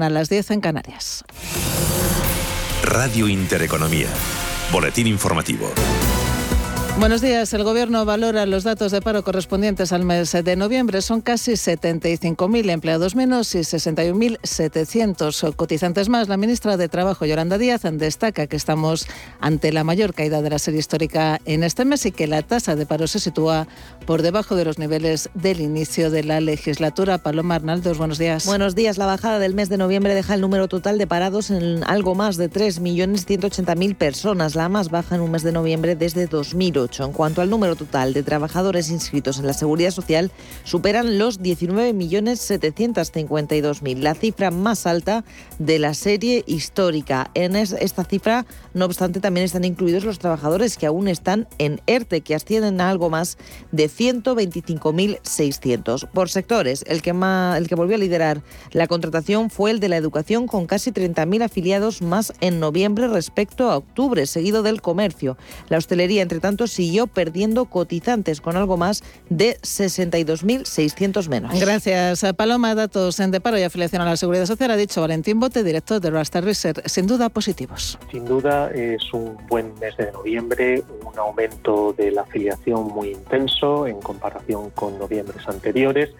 A las 10 en Canarias. Radio Intereconomía. Boletín informativo. Buenos días. El Gobierno valora los datos de paro correspondientes al mes de noviembre. Son casi 75.000 empleados menos y 61.700 cotizantes más. La ministra de Trabajo, Yolanda Díaz, destaca que estamos ante la mayor caída de la serie histórica en este mes y que la tasa de paro se sitúa por debajo de los niveles del inicio de la legislatura. Paloma Arnaldos, buenos días. Buenos días. La bajada del mes de noviembre deja el número total de parados en algo más de 3.180.000 personas, la más baja en un mes de noviembre desde 2008. En cuanto al número total de trabajadores inscritos en la Seguridad Social, superan los 19.752.000, la cifra más alta de la serie histórica. En esta cifra, no obstante, también están incluidos los trabajadores que aún están en ERTE, que ascienden a algo más de 125.600. Por sectores, el que, el que volvió a liderar la contratación fue el de la educación, con casi 30.000 afiliados más en noviembre respecto a octubre, seguido del comercio. La hostelería, entre tanto, siguió perdiendo cotizantes con algo más de 62.600 menos. Gracias, Paloma. Datos en deparo y afiliación a la Seguridad Social, ha dicho Valentín Bote, director de Rasta Research. Sin duda, positivos. Sin duda, es un buen mes de noviembre, un aumento de la afiliación muy intenso en comparación con noviembres anteriores.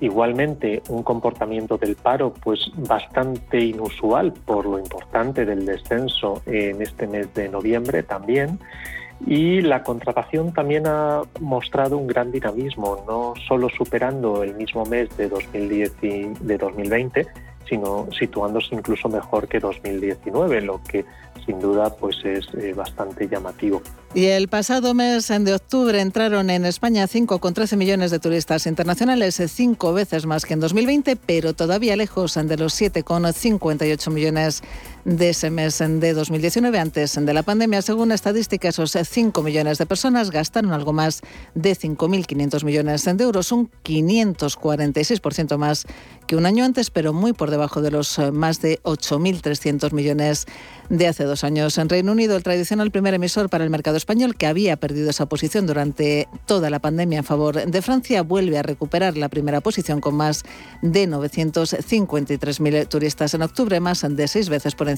Igualmente, un comportamiento del paro pues bastante inusual por lo importante del descenso en este mes de noviembre también. Y la contratación también ha mostrado un gran dinamismo, no solo superando el mismo mes de, 2010 y de 2020, sino situándose incluso mejor que 2019, lo que sin duda pues es eh, bastante llamativo. Y el pasado mes de octubre entraron en España 5,13 millones de turistas internacionales, cinco veces más que en 2020, pero todavía lejos de los 7,58 millones de ese mes de 2019, antes de la pandemia. Según estadísticas, esos 5 millones de personas gastaron algo más de 5.500 millones de euros, un 546% más que un año antes, pero muy por debajo de los más de 8.300 millones de hace dos años. En Reino Unido, el tradicional primer emisor para el mercado español, que había perdido esa posición durante toda la pandemia en favor de Francia, vuelve a recuperar la primera posición con más de 953.000 turistas en octubre, más de seis veces por encima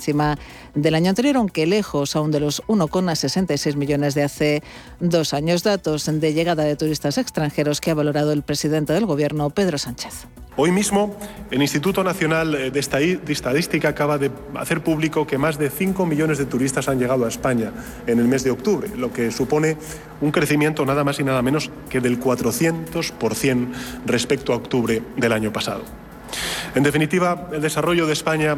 del año anterior, aunque lejos aún de los 1,66 millones de hace dos años. Datos de llegada de turistas extranjeros que ha valorado el presidente del Gobierno, Pedro Sánchez. Hoy mismo, el Instituto Nacional de Estadística acaba de hacer público que más de 5 millones de turistas han llegado a España en el mes de octubre, lo que supone un crecimiento nada más y nada menos que del 400% respecto a octubre del año pasado. En definitiva, el desarrollo de España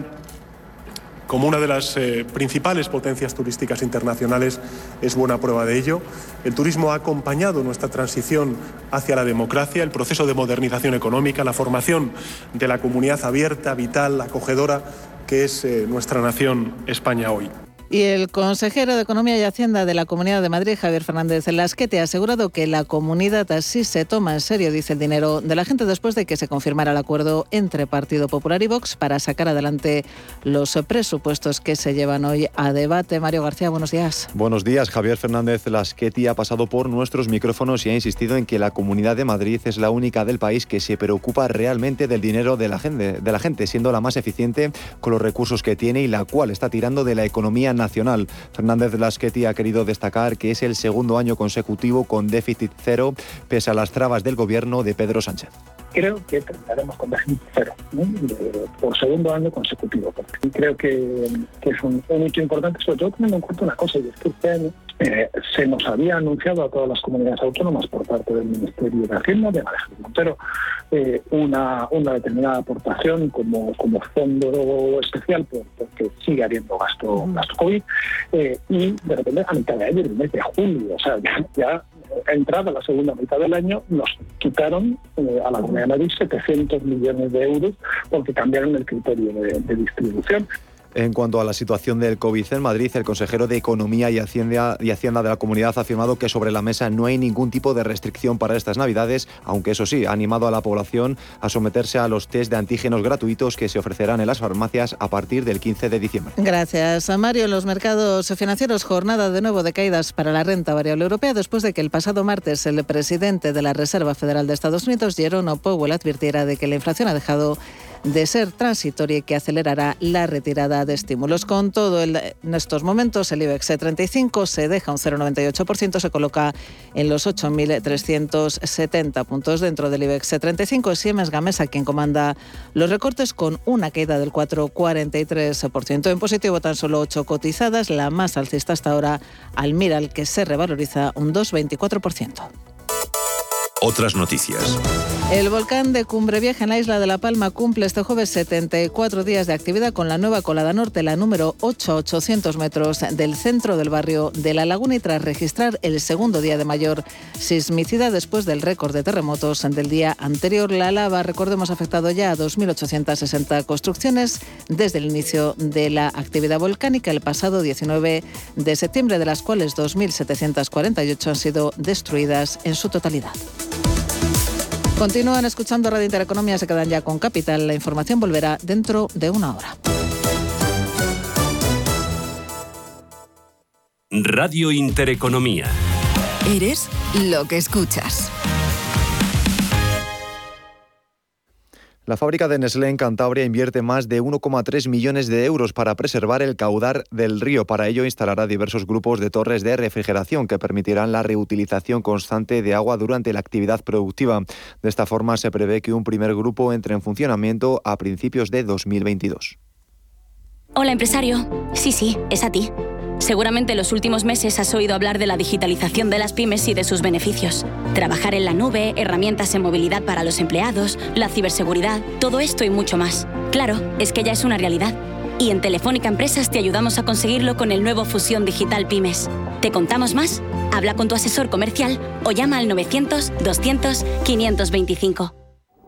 como una de las eh, principales potencias turísticas internacionales es buena prueba de ello. El turismo ha acompañado nuestra transición hacia la democracia, el proceso de modernización económica, la formación de la comunidad abierta, vital, acogedora que es eh, nuestra nación España hoy. Y el consejero de Economía y Hacienda de la Comunidad de Madrid, Javier Fernández Lasquete, ha asegurado que la comunidad así se toma en serio, dice el dinero de la gente, después de que se confirmara el acuerdo entre Partido Popular y Vox para sacar adelante los presupuestos que se llevan hoy a debate. Mario García, buenos días. Buenos días. Javier Fernández Lasqueti ha pasado por nuestros micrófonos y ha insistido en que la Comunidad de Madrid es la única del país que se preocupa realmente del dinero de la gente, de la gente siendo la más eficiente con los recursos que tiene y la cual está tirando de la economía nacional. Fernández Lasqueti ha querido destacar que es el segundo año consecutivo con déficit cero, pese a las trabas del gobierno de Pedro Sánchez creo que terminaremos con déficit cero por segundo año consecutivo. creo que, es un, hito importante, sobre todo teniendo en cuenta una cosa, y es que este año eh, se nos había anunciado a todas las comunidades autónomas por parte del Ministerio de Hacienda, de Alejandro Montero, eh, una, una determinada aportación como, como fondo especial porque sigue habiendo gasto, gasto COVID eh, y de repente a mitad de año, el mes de julio, o sea, ya entrada la segunda mitad del año, nos quitaron eh, a la Comunidad de Madrid 700 millones de euros porque cambiaron el criterio de distribución. En cuanto a la situación del COVID en Madrid, el consejero de Economía y Hacienda, de la comunidad ha afirmado que sobre la mesa no hay ningún tipo de restricción para estas Navidades, aunque eso sí, ha animado a la población a someterse a los test de antígenos gratuitos que se ofrecerán en las farmacias a partir del 15 de diciembre. Gracias, a Mario. En los mercados financieros, jornada de nuevo de caídas para la renta variable europea después de que el pasado martes el presidente de la Reserva Federal de Estados Unidos, Jerome Powell, advirtiera de que la inflación ha dejado de ser transitoria y que acelerará la retirada de estímulos. Con todo, en estos momentos el IBEX 35 se deja un 0,98%, se coloca en los 8.370 puntos dentro del IBEX 35. Siemens Gamesa quien comanda los recortes con una caída del 4,43%. En positivo tan solo 8 cotizadas, la más alcista hasta ahora Almiral que se revaloriza un 2,24%. Otras noticias. El volcán de Cumbre Vieja en la isla de La Palma cumple este jueves 74 días de actividad con la nueva colada norte, la número 8 a 800 metros del centro del barrio de La Laguna y tras registrar el segundo día de mayor sismicidad después del récord de terremotos del día anterior. La lava, recordemos, ha afectado ya a 2.860 construcciones desde el inicio de la actividad volcánica el pasado 19 de septiembre, de las cuales 2.748 han sido destruidas en su totalidad. Continúan escuchando Radio Intereconomía, se quedan ya con Capital. La información volverá dentro de una hora. Radio Intereconomía. Eres lo que escuchas. La fábrica de Nestlé en Cantabria invierte más de 1,3 millones de euros para preservar el caudal del río. Para ello instalará diversos grupos de torres de refrigeración que permitirán la reutilización constante de agua durante la actividad productiva. De esta forma se prevé que un primer grupo entre en funcionamiento a principios de 2022. Hola empresario. Sí, sí, es a ti. Seguramente en los últimos meses has oído hablar de la digitalización de las pymes y de sus beneficios. Trabajar en la nube, herramientas en movilidad para los empleados, la ciberseguridad, todo esto y mucho más. Claro, es que ya es una realidad. Y en Telefónica Empresas te ayudamos a conseguirlo con el nuevo Fusión Digital Pymes. ¿Te contamos más? Habla con tu asesor comercial o llama al 900 200 525.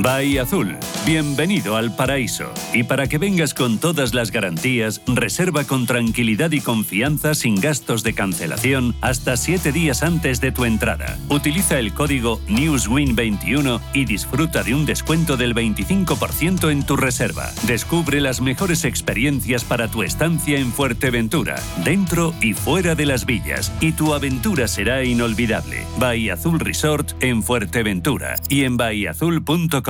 Bahía Azul, bienvenido al paraíso. Y para que vengas con todas las garantías, reserva con tranquilidad y confianza sin gastos de cancelación hasta 7 días antes de tu entrada. Utiliza el código NEWSWIN21 y disfruta de un descuento del 25% en tu reserva. Descubre las mejores experiencias para tu estancia en Fuerteventura, dentro y fuera de las villas, y tu aventura será inolvidable. Bahía Azul Resort en Fuerteventura y en bahiazul.com.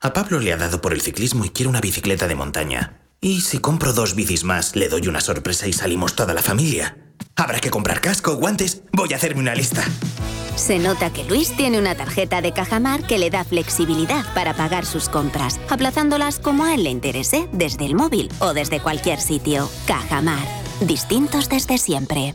A Pablo le ha dado por el ciclismo y quiere una bicicleta de montaña. ¿Y si compro dos bicis más, le doy una sorpresa y salimos toda la familia? Habrá que comprar casco, guantes. Voy a hacerme una lista. Se nota que Luis tiene una tarjeta de Cajamar que le da flexibilidad para pagar sus compras, aplazándolas como a él le interese, desde el móvil o desde cualquier sitio. Cajamar. Distintos desde siempre.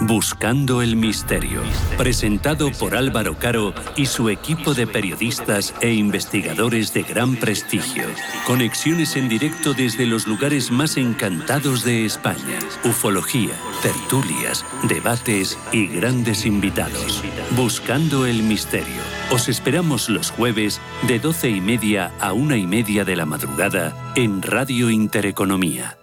Buscando el Misterio, presentado por Álvaro Caro y su equipo de periodistas e investigadores de gran prestigio. Conexiones en directo desde los lugares más encantados de España. Ufología, tertulias, debates y grandes invitados. Buscando el Misterio. Os esperamos los jueves de doce y media a una y media de la madrugada en Radio Intereconomía.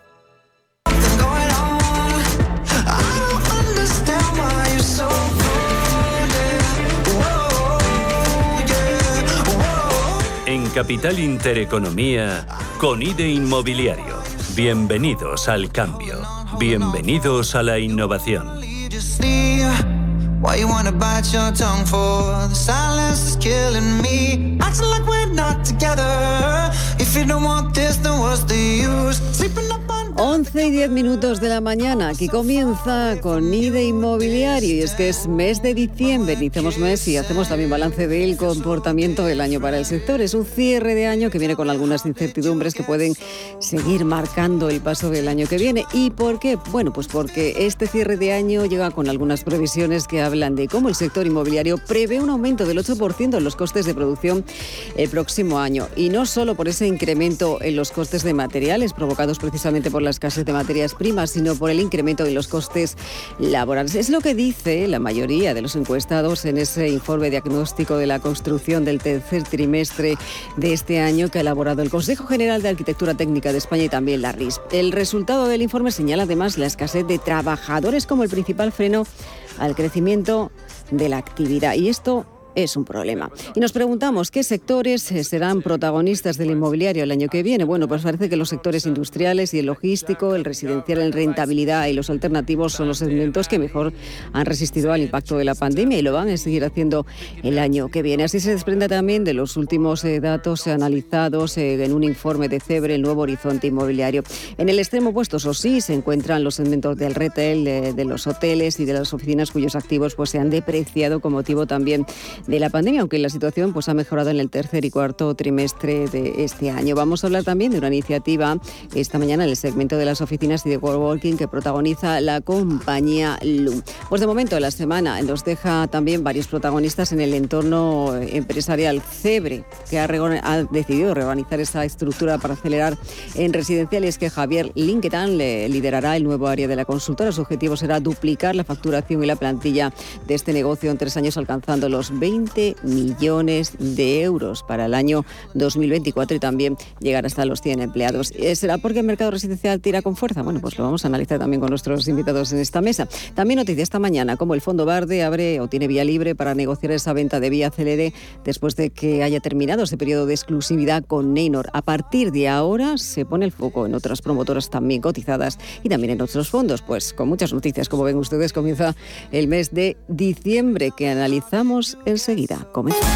Capital Intereconomía, con IDE Inmobiliario. Bienvenidos al cambio. Bienvenidos a la innovación. 11 y 10 minutos de la mañana, aquí comienza con NIDE Inmobiliario y es que es mes de diciembre, iniciamos mes y hacemos también balance del comportamiento del año para el sector. Es un cierre de año que viene con algunas incertidumbres que pueden seguir marcando el paso del año que viene. ¿Y por qué? Bueno, pues porque este cierre de año llega con algunas previsiones que hablan de cómo el sector inmobiliario prevé un aumento del 8% en los costes de producción el próximo año y no solo por ese incremento en los costes de materiales provocados precisamente por la escasez de materias primas, sino por el incremento en los costes laborales. Es lo que dice la mayoría de los encuestados en ese informe diagnóstico de la construcción del tercer trimestre de este año que ha elaborado el Consejo General de Arquitectura Técnica de España y también la RIS. El resultado del informe señala además la escasez de trabajadores como el principal freno al crecimiento de la actividad. Y esto es un problema. Y nos preguntamos qué sectores eh, serán protagonistas del inmobiliario el año que viene. Bueno, pues parece que los sectores industriales y el logístico, el residencial en rentabilidad y los alternativos son los segmentos que mejor han resistido al impacto de la pandemia y lo van a seguir haciendo el año que viene. Así se desprende también de los últimos eh, datos analizados eh, en un informe de CEBRE, el nuevo horizonte inmobiliario. En el extremo opuesto, eso sí, se encuentran los segmentos del retail, de, los hoteles y de las oficinas cuyos activos pues, se han depreciado con motivo también de la pandemia, aunque la situación pues, ha mejorado en el tercer y cuarto trimestre de este año. Vamos a hablar también de una iniciativa esta mañana en el segmento de las oficinas y de coworking que protagoniza la compañía LUM. Pues de momento la semana nos deja también varios protagonistas en el entorno empresarial Cebre, que ha, ha decidido reorganizar esa estructura para acelerar en residencial y es que Javier Linketan le liderará el nuevo área de la consultora. Su objetivo será duplicar la facturación y la plantilla de este negocio en tres años, alcanzando los 20 20 millones de euros para el año 2024 y también llegar hasta los 100 empleados. Eh, ¿Será porque el mercado residencial tira con fuerza? Bueno, pues lo vamos a analizar también con nuestros invitados en esta mesa. También noticia esta mañana, como el Fondo Verde abre o tiene vía libre para negociar esa venta de vía Celere después de que haya terminado ese periodo de exclusividad con Neynor. A partir de ahora se pone el foco en otras promotoras también cotizadas y también en otros fondos. Pues con muchas noticias, como ven ustedes, comienza el mes de diciembre que analizamos en enseguida. Comenzamos.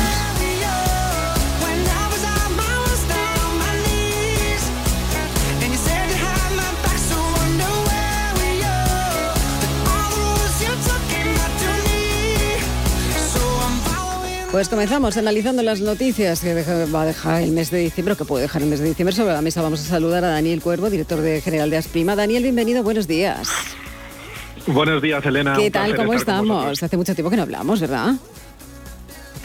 Pues comenzamos analizando las noticias que va a dejar el mes de diciembre, que puede dejar el mes de diciembre. Sobre la mesa vamos a saludar a Daniel Cuervo, director de General de Asprima. Daniel, bienvenido, buenos días. Buenos días, Elena. ¿Qué tal? ¿Cómo estamos? Hace mucho tiempo que no hablamos, ¿verdad?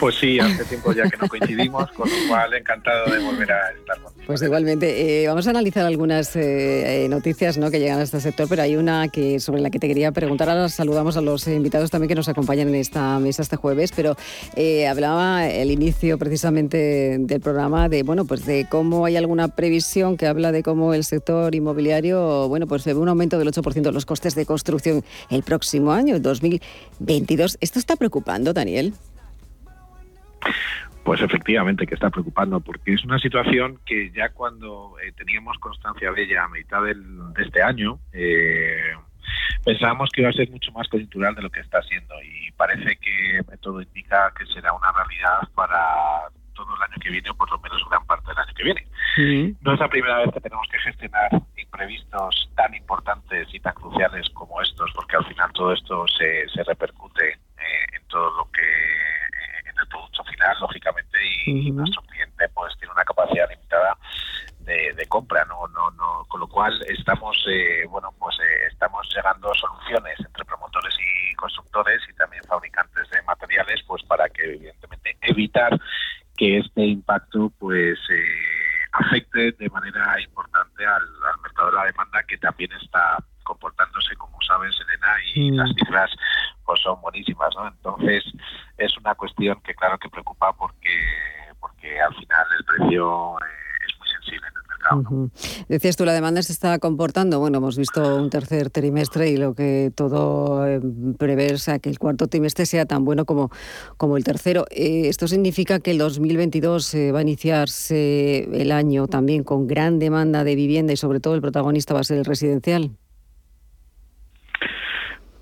Pues sí, hace tiempo ya que no coincidimos, con lo cual encantado de volver a estar contigo. Pues igualmente, eh, vamos a analizar algunas eh, noticias ¿no? que llegan a este sector, pero hay una que sobre la que te quería preguntar. Ahora saludamos a los invitados también que nos acompañan en esta mesa este jueves, pero eh, hablaba el inicio precisamente del programa de bueno pues de cómo hay alguna previsión que habla de cómo el sector inmobiliario bueno pues ve un aumento del 8% de los costes de construcción el próximo año, el 2022. ¿Esto está preocupando, Daniel? Pues efectivamente que está preocupando, porque es una situación que ya cuando eh, teníamos constancia de ella a mitad de este año, eh, pensábamos que iba a ser mucho más coyuntural de lo que está siendo y parece que todo indica que será una realidad para todo el año que viene o por lo menos gran parte del año que viene. No es la primera vez que tenemos que gestionar imprevistos tan importantes y tan cruciales como estos, porque al final todo esto se, se repercute eh, en todo lo que producto final, lógicamente, y, nuestro cliente pues tiene una capacidad limitada de, compra, ¿no? No, no, con lo cual estamos, eh, bueno, pues eh, estamos llegando a soluciones entre promotores y constructores y también fabricantes de materiales, pues para que evidentemente evitar que este impacto pues eh, afecte de manera importante al, mercado de la demanda que también está comportándose, como sabes, Elena, y las cifras pues son buenísimas, ¿no? Entonces, es una cuestión que claro que preocupa porque, porque al final el precio eh, es muy sensible en el mercado. Decías tú, la demanda se está comportando. Bueno, hemos visto un tercer trimestre y lo que todo eh, prevé es que el cuarto trimestre sea tan bueno como, como el tercero. Eh, ¿Esto significa que el 2022 va a iniciarse el año también con gran demanda de vivienda y sobre todo el protagonista va a ser el residencial?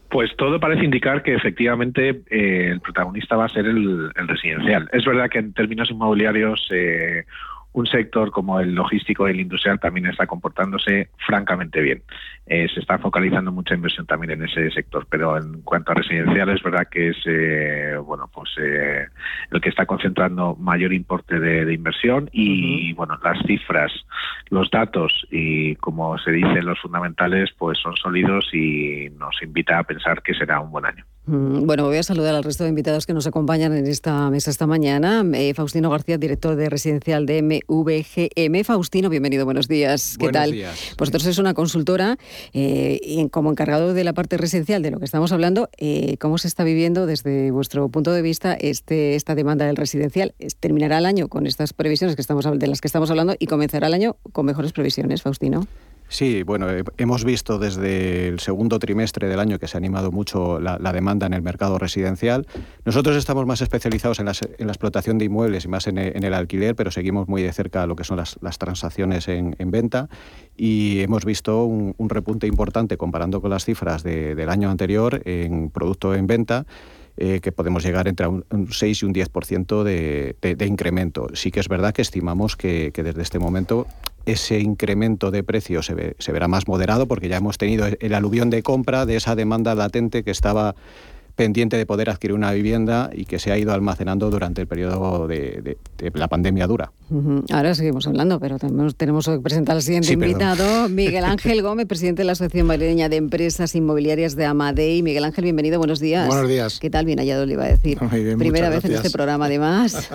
Pues todo parece indicar que efectivamente eh, el protagonista va a ser el, residencial. Es verdad que en términos inmobiliarios eh, un sector como el logístico y el industrial también está comportándose francamente bien. Eh, se está focalizando mucha inversión también en ese sector, pero en cuanto a residencial es verdad que es eh, bueno pues eh, el que está concentrando mayor importe de, inversión y bueno las cifras, los datos y como se dice los fundamentales pues son sólidos y nos invita a pensar que será un buen año. Mm, bueno, voy a saludar al resto de invitados que nos acompañan en esta mesa esta mañana. Eh, Faustino García, director de residencial de MVGM. Faustino, bienvenido, buenos días. ¿Qué buenos tal? Días. Vosotros sois una consultora eh, como encargado de la parte residencial de lo que estamos hablando. Eh, ¿Cómo se está viviendo desde vuestro punto de vista este, esta demanda del residencial? ¿Terminará el año con estas previsiones que estamos, de las que estamos hablando y comenzará el año con mejores previsiones, Faustino? Sí, bueno, hemos visto desde el segundo trimestre del año que se ha animado mucho la, demanda en el mercado residencial. Nosotros estamos más especializados en, la explotación de inmuebles y más en, el alquiler, pero seguimos muy de cerca lo que son las, transacciones en, venta y hemos visto un, repunte importante comparando con las cifras del año anterior en producto en venta. Eh, que podemos llegar entre un, 6 y un 10% de, de, incremento. Sí que es verdad que estimamos que, que desde este momento ese incremento de precios se, se verá más moderado porque ya hemos tenido el aluvión de compra de esa demanda latente que estaba pendiente de poder adquirir una vivienda y que se ha ido almacenando durante el periodo de, la pandemia dura. Ahora seguimos hablando, pero tenemos, tenemos que presentar al siguiente invitado, Miguel Ángel Gómez, presidente de la Asociación Madrileña de Empresas Inmobiliarias de Amadei. Miguel Ángel, bienvenido, buenos días. Buenos días. ¿Qué tal? Bien hallado, le iba a decir. Primera vez en este programa, además.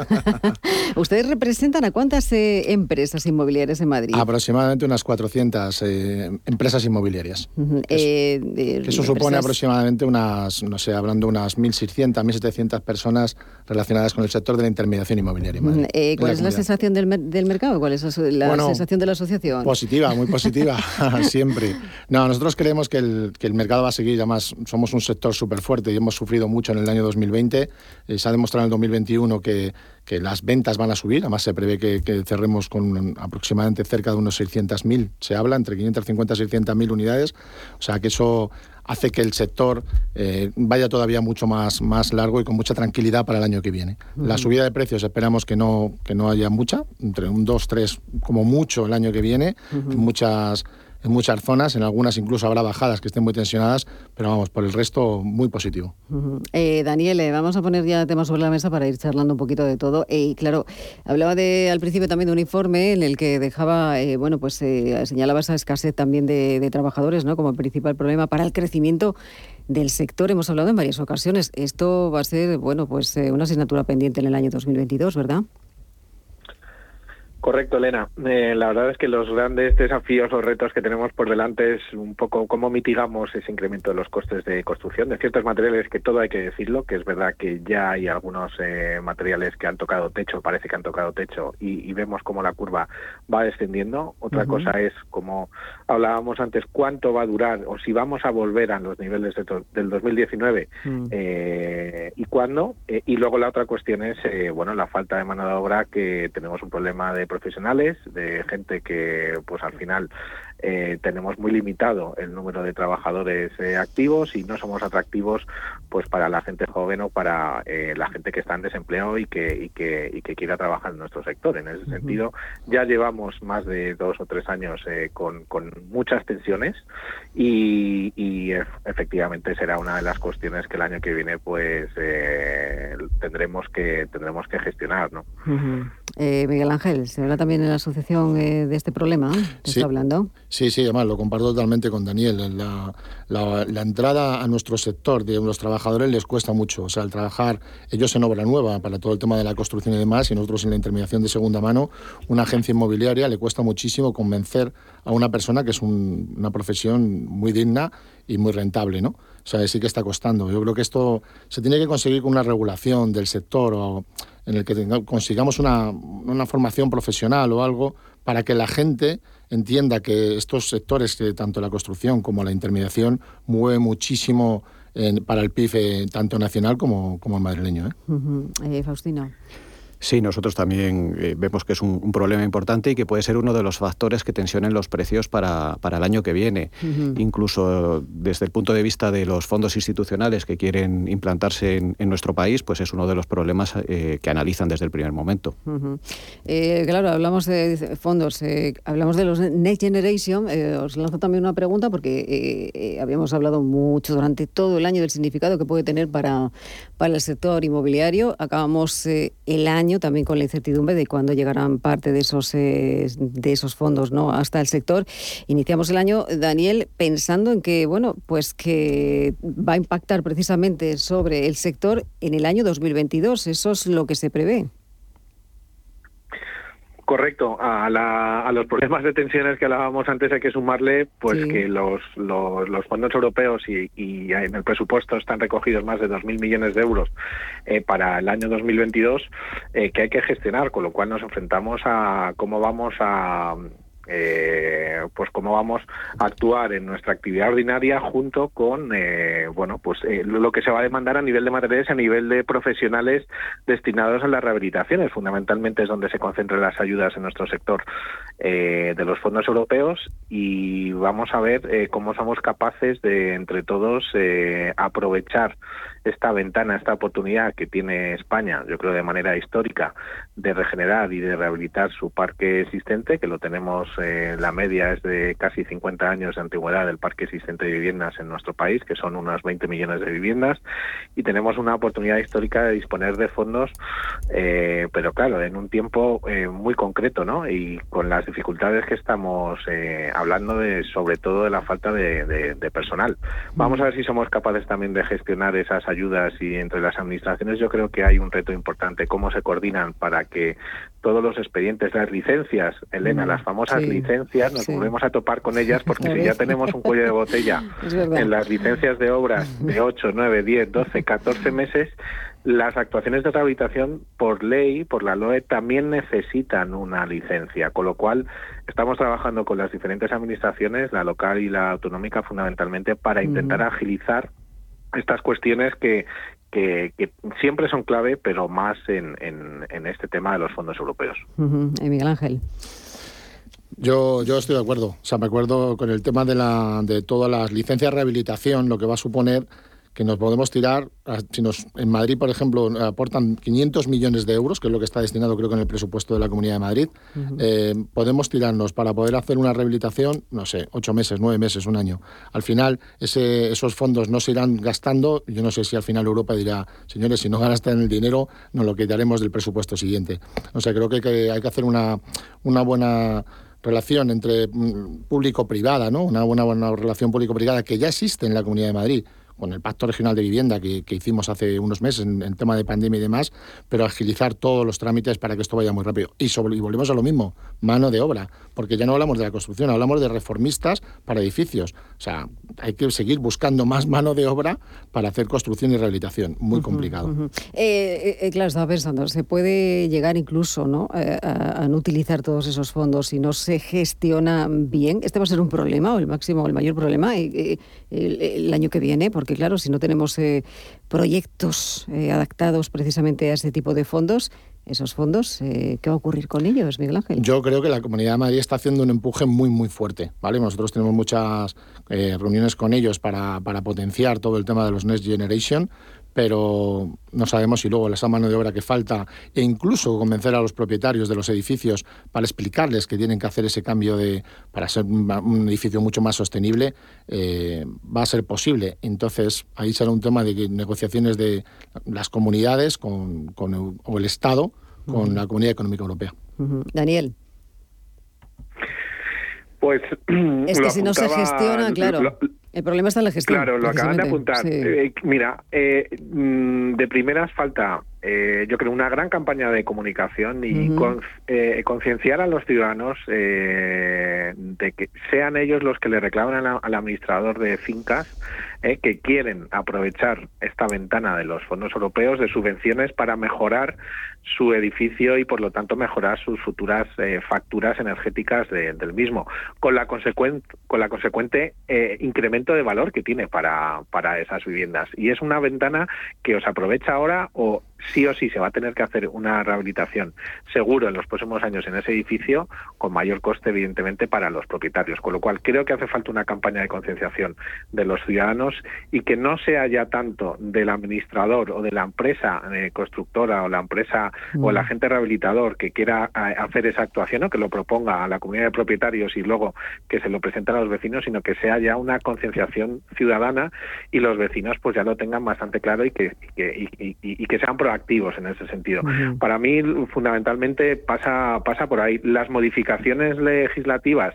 ¿Ustedes representan a cuántas eh, empresas inmobiliarias en Madrid? Aproximadamente unas 400 eh, empresas inmobiliarias. Eh, eso supone aproximadamente unas, no sé, hablando de unas 1.600, 1.700 personas relacionadas con el sector de la intermediación inmobiliaria. Eh, ¿Cuál es la sensación del, mercado? ¿Cuál es la sensación de la asociación? Positiva, muy positiva, siempre. No, nosotros creemos que el, que el mercado va a seguir, además somos un sector súper fuerte y hemos sufrido mucho en el año 2020. Eh, se ha demostrado en el 2021 que que las ventas van a subir, además se prevé que, cerremos con aproximadamente cerca de unos 600.000, se habla, entre 550 y 600.000 unidades, o sea que eso hace que el sector eh, vaya todavía mucho más, más largo y con mucha tranquilidad para el año que viene. La subida de precios esperamos que no, que no haya mucha, entre un 2, 3 como mucho el año que viene, muchas en muchas zonas, en algunas incluso habrá bajadas que estén muy tensionadas, pero vamos, por el resto muy positivo. Eh, Daniele, vamos a poner ya temas sobre la mesa para ir charlando un poquito de todo. Eh, y claro, hablaba de, al principio también de un informe en el que dejaba, eh, bueno, pues señalaba esa escasez también de, trabajadores, ¿no? Como el principal problema para el crecimiento del sector. Hemos hablado en varias ocasiones. Esto va a ser, bueno, pues una asignatura pendiente en el año 2022, ¿verdad? Correcto, Elena. Eh, la verdad es que los grandes desafíos o retos que tenemos por delante es un poco cómo mitigamos ese incremento de los costes de construcción de ciertos materiales, que todo hay que decirlo, que es verdad que ya hay algunos eh, materiales que han tocado techo, parece que han tocado techo, y, vemos cómo la curva va descendiendo. Otra cosa es, como hablábamos antes, cuánto va a durar o si vamos a volver a los niveles del 2019 mm. eh, y cuándo. y luego la otra cuestión es, bueno, la falta de mano de obra, que tenemos un problema de profesionales, de gente que pues al final eh, tenemos muy limitado el número de trabajadores eh, activos y no somos atractivos pues para la gente joven o para eh, la gente que está en desempleo y que, y que, y que quiera trabajar en nuestro sector. En ese sentido, ya llevamos más de dos o tres años con, con, muchas tensiones y, y, efectivamente será una de las cuestiones que el año que viene pues tendremos que tendremos que gestionar. ¿no? Miguel Ángel, se habla también en la asociación de este problema que está hablando. Sí, sí, además lo comparto totalmente con Daniel. La, la, entrada a nuestro sector de los trabajadores les cuesta mucho. O sea, el trabajar, ellos en obra nueva para todo el tema de la construcción y demás, y nosotros en la intermediación de segunda mano, una agencia inmobiliaria le cuesta muchísimo convencer a una persona que es una profesión muy digna y muy rentable, ¿no? O sea, sí que está costando. Yo creo que esto se tiene que conseguir con una regulación del sector o en el que consigamos una, una formación profesional o algo para que la gente entienda que estos sectores, que tanto la construcción como la intermediación, mueve muchísimo para el PIB eh, tanto nacional como, como madrileño. ¿eh? eh Faustino. Sí, nosotros también eh, vemos que es un, problema importante y que puede ser uno de los factores que tensionen los precios para, para el año que viene. Incluso desde el punto de vista de los fondos institucionales que quieren implantarse en, nuestro país, pues es uno de los problemas eh, que analizan desde el primer momento. Eh, claro, hablamos de fondos, hablamos de los Next Generation. os lanzo también una pregunta porque habíamos hablado mucho durante todo el año del significado que puede tener para, para el sector inmobiliario. Acabamos el año también con la incertidumbre de cuándo llegarán parte de esos, eh, de esos fondos ¿no? hasta el sector. Iniciamos el año, Daniel, pensando en que, bueno, pues que va a impactar precisamente sobre el sector en el año 2022. Eso es lo que se prevé. Correcto. A, los problemas de tensiones que hablábamos antes hay que sumarle pues que los, los, fondos europeos y, en el presupuesto están recogidos más de 2.000 millones de euros eh, para el año 2022 eh, que hay que gestionar, con lo cual nos enfrentamos a cómo vamos a eh, pues cómo vamos a actuar en nuestra actividad ordinaria junto con eh, bueno pues eh, lo que se va a demandar a nivel de materiales a nivel de profesionales destinados a las rehabilitaciones. Fundamentalmente es donde se concentran las ayudas en nuestro sector eh, de los fondos europeos y vamos a ver cómo somos capaces de entre todos aprovechar esta ventana, esta oportunidad que tiene España, yo creo de manera histórica, de regenerar y de rehabilitar su parque existente, que lo tenemos, eh, la media es de casi 50 años de antigüedad del parque existente de viviendas en nuestro país, que son unos 20 millones de viviendas, y tenemos una oportunidad histórica de disponer de fondos, eh, pero claro, en un tiempo eh, muy concreto, ¿no? Y con las dificultades que estamos hablando de, sobre todo de la falta de, de personal. Vamos a ver si somos capaces también de gestionar esas ayudas y entre las administraciones yo creo que hay un reto importante, cómo se coordinan para que todos los expedientes, las licencias, Elena, mm, las famosas licencias, nos volvemos a topar con ellas porque si ya tenemos un cuello de botella en las licencias de obras de 8, 9, 10, 12, 14 meses, las actuaciones de rehabilitación por ley, por la LOE, también necesitan una licencia, con lo cual estamos trabajando con las diferentes administraciones, la local y la autonómica fundamentalmente, para intentar agilizar estas cuestiones que, que, siempre son clave, pero más en, en, este tema de los fondos europeos. Eh, Miguel Ángel. Yo, yo estoy de acuerdo. O sea, me acuerdo con el tema de, la, de todas las licencias de rehabilitación, lo que va a suponer que nos podemos tirar, si nos en Madrid, por ejemplo, aportan 500 millones de euros, que es lo que está destinado creo que en el presupuesto de la Comunidad de Madrid, eh, podemos tirarnos para poder hacer una rehabilitación, no sé, ocho meses, nueve meses, un año. Al final, ese, esos fondos no se irán gastando. Yo no sé si al final Europa dirá, señores, si no gastan el dinero, nos lo quitaremos del presupuesto siguiente. O sea, creo que hay que, hay que hacer una, una buena relación entre mm, público-privada, ¿no? Una buena, buena relación público-privada que ya existe en la Comunidad de Madrid con el Pacto Regional de Vivienda que, hicimos hace unos meses en, tema de pandemia y demás, pero agilizar todos los trámites para que esto vaya muy rápido. Y, sobre, y volvemos a lo mismo, mano de obra, porque ya no hablamos de la construcción, hablamos de reformistas para edificios. O sea, hay que seguir buscando más mano de obra para hacer construcción y rehabilitación. Muy complicado. Eh, eh, claro, estaba pensando, se puede llegar incluso ¿no? Eh, a, no utilizar todos esos fondos si no se gestiona bien. ¿Este va a ser un problema o el máximo o el mayor problema el, el año que viene? porque claro, si no tenemos eh, proyectos eh, adaptados precisamente a ese tipo de fondos, esos fondos, eh, ¿qué va a ocurrir con ellos, Miguel Ángel? Yo creo que la Comunidad de Madrid está haciendo un empuje muy, muy fuerte. ¿vale? Nosotros tenemos muchas reuniones con ellos para, para, potenciar todo el tema de los Next Generation, pero no sabemos si luego esa mano de obra que falta e incluso convencer a los propietarios de los edificios para explicarles que tienen que hacer ese cambio de para ser un edificio mucho más sostenible eh, va a ser posible. Entonces ahí será un tema de negociaciones de las comunidades con, con o el Estado con la Comunidad Económica Europea. Daniel. Pues es que si no se gestiona, claro. El problema está en la gestión. Claro, lo acaban de apuntar. Eh, mira, eh, mm, de primeras falta, eh, yo creo, una gran campaña de comunicación y concienciar a los ciudadanos de que sean ellos los que le reclamen al administrador de fincas eh, que quieren aprovechar esta ventana de los fondos europeos de subvenciones para mejorar su edificio y por lo tanto mejorar sus futuras eh, facturas energéticas del mismo, con la, consecuente, con la consecuente eh, incremento de valor que tiene para, para esas viviendas. Y es una ventana que os aprovecha ahora o sí o sí se va a tener que hacer una rehabilitación seguro en los próximos años en ese edificio con mayor coste evidentemente para los propietarios, con lo cual creo que hace falta una campaña de concienciación de los ciudadanos y que no sea ya tanto del administrador o de la empresa eh, constructora o la empresa o el Mm. agente rehabilitador que quiera eh, hacer esa actuación o que lo proponga a la comunidad de propietarios y luego que se lo presenten a los vecinos, sino que sea ya una concienciación ciudadana y los vecinos pues ya lo tengan bastante claro y que, y que, y- y- y que sean proactivos en ese sentido. Para mí fundamentalmente pasa, pasa por ahí. Las modificaciones legislativas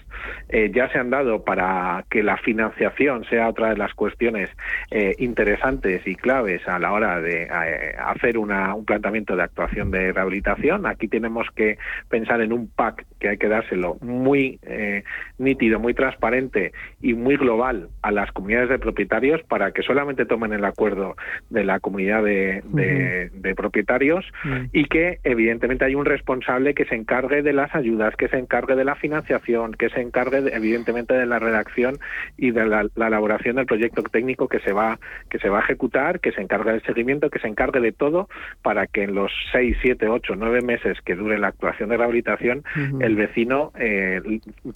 eh, ya se han dado para que la financiación sea otra de las cuestiones eh, interesantes y claves a la hora de eh, hacer una- un planteamiento de actuación de rehabilitación. Aquí tenemos que pensar en un pack que hay que dárselo muy eh, nítido, muy transparente y muy global a las comunidades de propietarios para que solamente tomen el acuerdo de la comunidad de, de- de propietarios y que evidentemente hay un responsable que se encargue de las ayudas, que se encargue de la financiación, que se encargue de- evidentemente de la redacción y de la, la elaboración del proyecto técnico que se va que se va a ejecutar, que se encargue del seguimiento, que se encargue de todo para que en los seis, siete, ocho, nueve meses que dure la actuación de rehabilitación el vecino eh,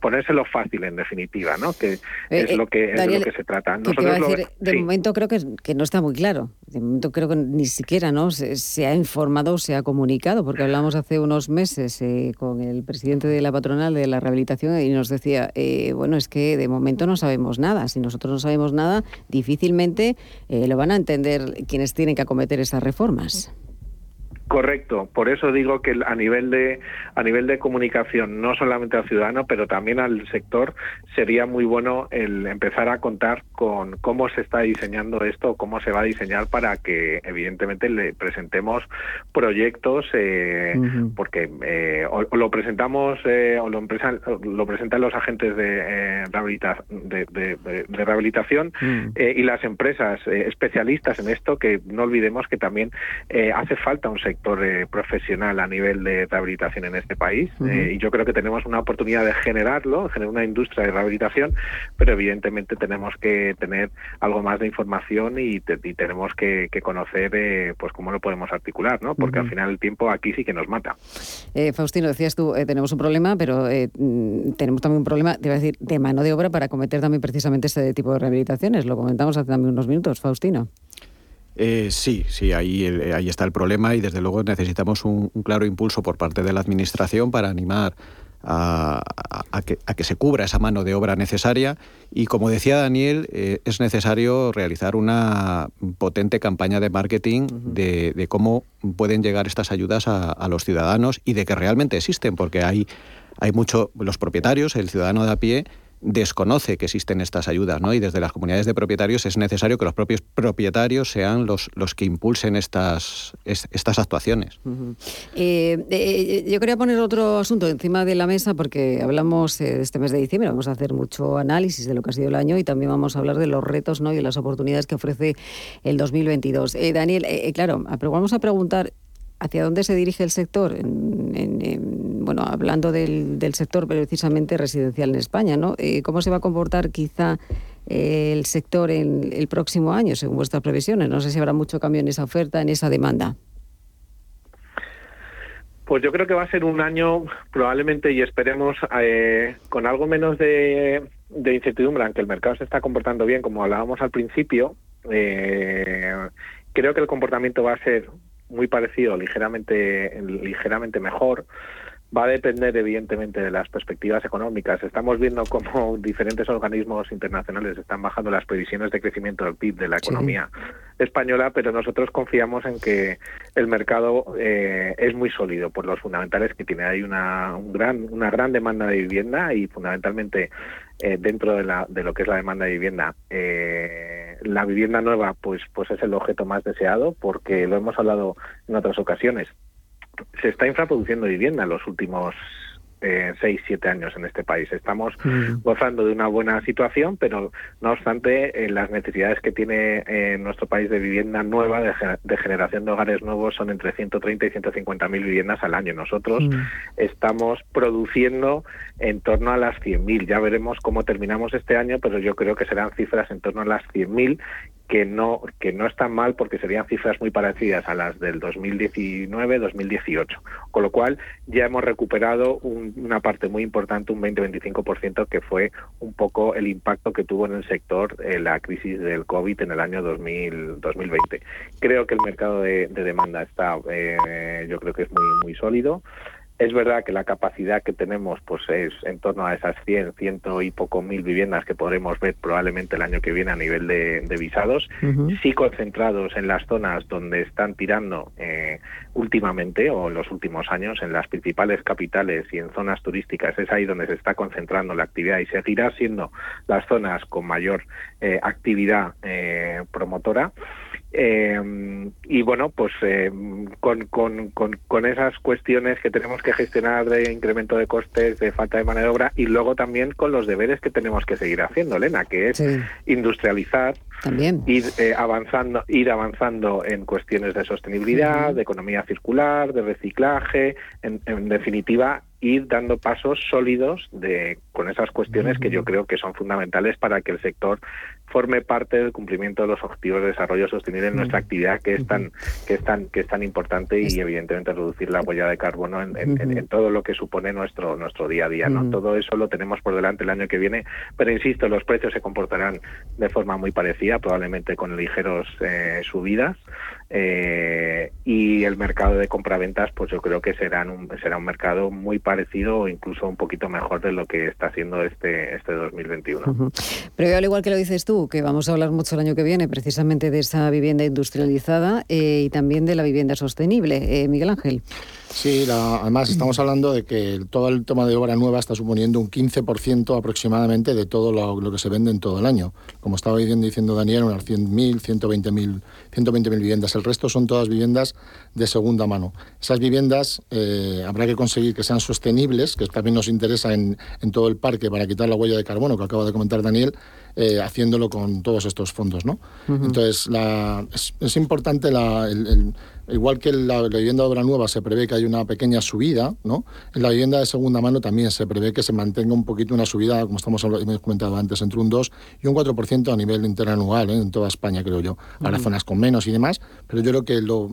ponérselo fácil en definitiva, ¿no? Que Eh, es eh, lo que es de Daniel, lo que se trata. que te iba a lo- decir, de sí. momento creo que, que no está muy claro. De momento creo que ni siquiera ¿no? se, se ha informado o se ha comunicado, porque hablamos hace unos meses eh, con el presidente de la patronal de la rehabilitación y nos decía, eh, bueno, es que de momento no sabemos nada. Si nosotros no sabemos nada, difícilmente eh, lo van a entender quienes tienen que acometer esas reformas. Correcto, por eso digo que a nivel de a nivel de comunicación, no solamente al ciudadano, pero también al sector, sería muy bueno el empezar a contar con cómo se está diseñando esto, cómo se va a diseñar para que evidentemente le presentemos proyectos, eh, porque eh, o, o lo presentamos eh, o lo, empresa- lo presentan los agentes de, eh, rehabilita- de, de- de- de rehabilitación eh, y las empresas eh, especialistas en esto, que no olvidemos que también eh, hace falta un sector eh, profesional a nivel de rehabilitación en este país eh, y yo creo que tenemos una oportunidad de generarlo, generar una industria de rehabilitación, pero evidentemente tenemos que tener algo más de información y, te- y tenemos que, que conocer eh, pues cómo lo podemos articular, ¿no? Porque al final el tiempo aquí sí que nos mata. Eh, Faustino, decías tú, eh, tenemos un problema, pero eh, mm, tenemos también un problema, te iba a decir, de mano de obra para cometer también precisamente este tipo de rehabilitaciones. Lo comentamos hace también unos minutos, Faustino. Eh, sí, sí, ahí, el- ahí está el problema y desde luego necesitamos un, un claro impulso por parte de la Administración para animar a, que, a que se cubra esa mano de obra necesaria. Y como decía Daniel, eh, es necesario realizar una potente campaña de marketing de, de cómo pueden llegar estas ayudas a, a los ciudadanos y de que realmente existen, porque hay, hay mucho, los propietarios, el ciudadano de a pie, desconoce que existen estas ayudas, ¿no? Y desde las comunidades de propietarios es necesario que los propios propietarios sean los, los que impulsen estas, es- estas actuaciones. Eh, eh, yo quería poner otro asunto encima de la mesa porque hablamos eh, este mes de diciembre, vamos a hacer mucho análisis de lo que ha sido el año y también vamos a hablar de los retos ¿no? y de las oportunidades que ofrece el 2022. Eh, Daniel, claro, vamos a preguntar hacia dónde se dirige el sector, en- bueno, hablando del, del sector precisamente residencial en España, ¿no? Eh, ¿Cómo se va a comportar quizá eh, el sector en el próximo año, según vuestras previsiones? No sé si habrá mucho cambio en esa oferta, en esa demanda. Pues yo creo que va a ser un año probablemente y esperemos eh, con algo menos de, incertidumbre, aunque el mercado se está comportando bien, como hablábamos al principio. creo que el comportamiento va a ser muy parecido, ligeramente, ligeramente mejor. Va a depender, evidentemente, de las perspectivas económicas. Estamos viendo cómo diferentes organismos internacionales están bajando las previsiones de crecimiento del PIB de la Sí. economía española, pero nosotros confiamos en que el mercado eh, es muy sólido por los fundamentales que tiene. Hay una, un gran, una gran demanda de vivienda y fundamentalmente eh, dentro de, la, de lo que es la demanda de vivienda, eh, la vivienda nueva pues, pues es el objeto más deseado porque lo hemos hablado en otras ocasiones. Se está infraproduciendo vivienda en los últimos eh, seis, siete años en este país. Estamos gozando de una buena situación, pero no obstante, eh, las necesidades que tiene eh, nuestro país de vivienda nueva, de, ge- de generación de hogares nuevos, son entre 130 y 150 mil viviendas al año. Nosotros estamos produciendo en torno a las 100.000. Ya veremos cómo terminamos este año, pero yo creo que serán cifras en torno a las 100.000 que no que no están mal porque serían cifras muy parecidas a las del 2019-2018, con lo cual ya hemos recuperado una parte muy importante, un 20-25% que fue un poco el impacto que tuvo en el sector eh, la crisis del COVID en el año 2000, 2020. Creo que el mercado de, demanda está, eh, yo creo que es muy muy sólido. Es verdad que la capacidad que tenemos pues es en torno a esas 100, ciento y poco mil viviendas que podremos ver probablemente el año que viene a nivel de, visados, sí concentrados en las zonas donde están tirando eh, últimamente o en los últimos años, en las principales capitales y en zonas turísticas, es ahí donde se está concentrando la actividad y seguirá siendo las zonas con mayor eh, actividad eh, promotora. Eh, y bueno, pues eh, con, con, con, esas cuestiones que tenemos que gestionar de incremento de costes, de falta de mano de obra y luego también con los deberes que tenemos que seguir haciendo, Elena, que es industrializar, también. ir eh, avanzando, ir avanzando en cuestiones de sostenibilidad, de economía circular, de reciclaje, en, en definitiva ir dando pasos sólidos de, con esas cuestiones que yo creo que son fundamentales para que el sector forme parte del cumplimiento de los objetivos de desarrollo sostenible en nuestra actividad que es tan que es tan que es tan importante y evidentemente reducir la huella de carbono en, todo lo que supone nuestro nuestro día a día no todo eso lo tenemos por delante el año que viene pero insisto los precios se comportarán de forma muy parecida probablemente con ligeros eh, subidas eh, y el mercado de compraventas pues yo creo que será un será un mercado muy parecido o incluso un poquito mejor de lo que está siendo este este 2021 pero al igual que lo dices tú que vamos a hablar mucho el año que viene precisamente de esa vivienda industrializada eh, y también de la vivienda sostenible. Miguel Ángel Sí, además estamos hablando de que todo el toma de obra nueva está suponiendo un 15% aproximadamente de todo lo, que se vende en todo el año. Como estaba diciendo Daniel, unas 100.000, 120.000 120 viviendas. El resto son todas viviendas de segunda mano. Esas viviendas eh, habrá que conseguir que sean sostenibles, que también nos interesa en, todo el parque para quitar la huella de carbono que acaba de comentar Daniel, eh, haciéndolo con todos estos fondos. ¿no? Entonces, es, importante el igual que en la, vivienda de obra nueva se prevé que hay una pequeña subida, ¿no? En la vivienda de segunda mano también se prevé que se mantenga un poquito una subida, como estamos hemos comentado antes, entre un 2 y un 4% a nivel interanual, ¿eh? en toda España, creo yo. Habrá zonas con menos y demás, pero yo creo que lo,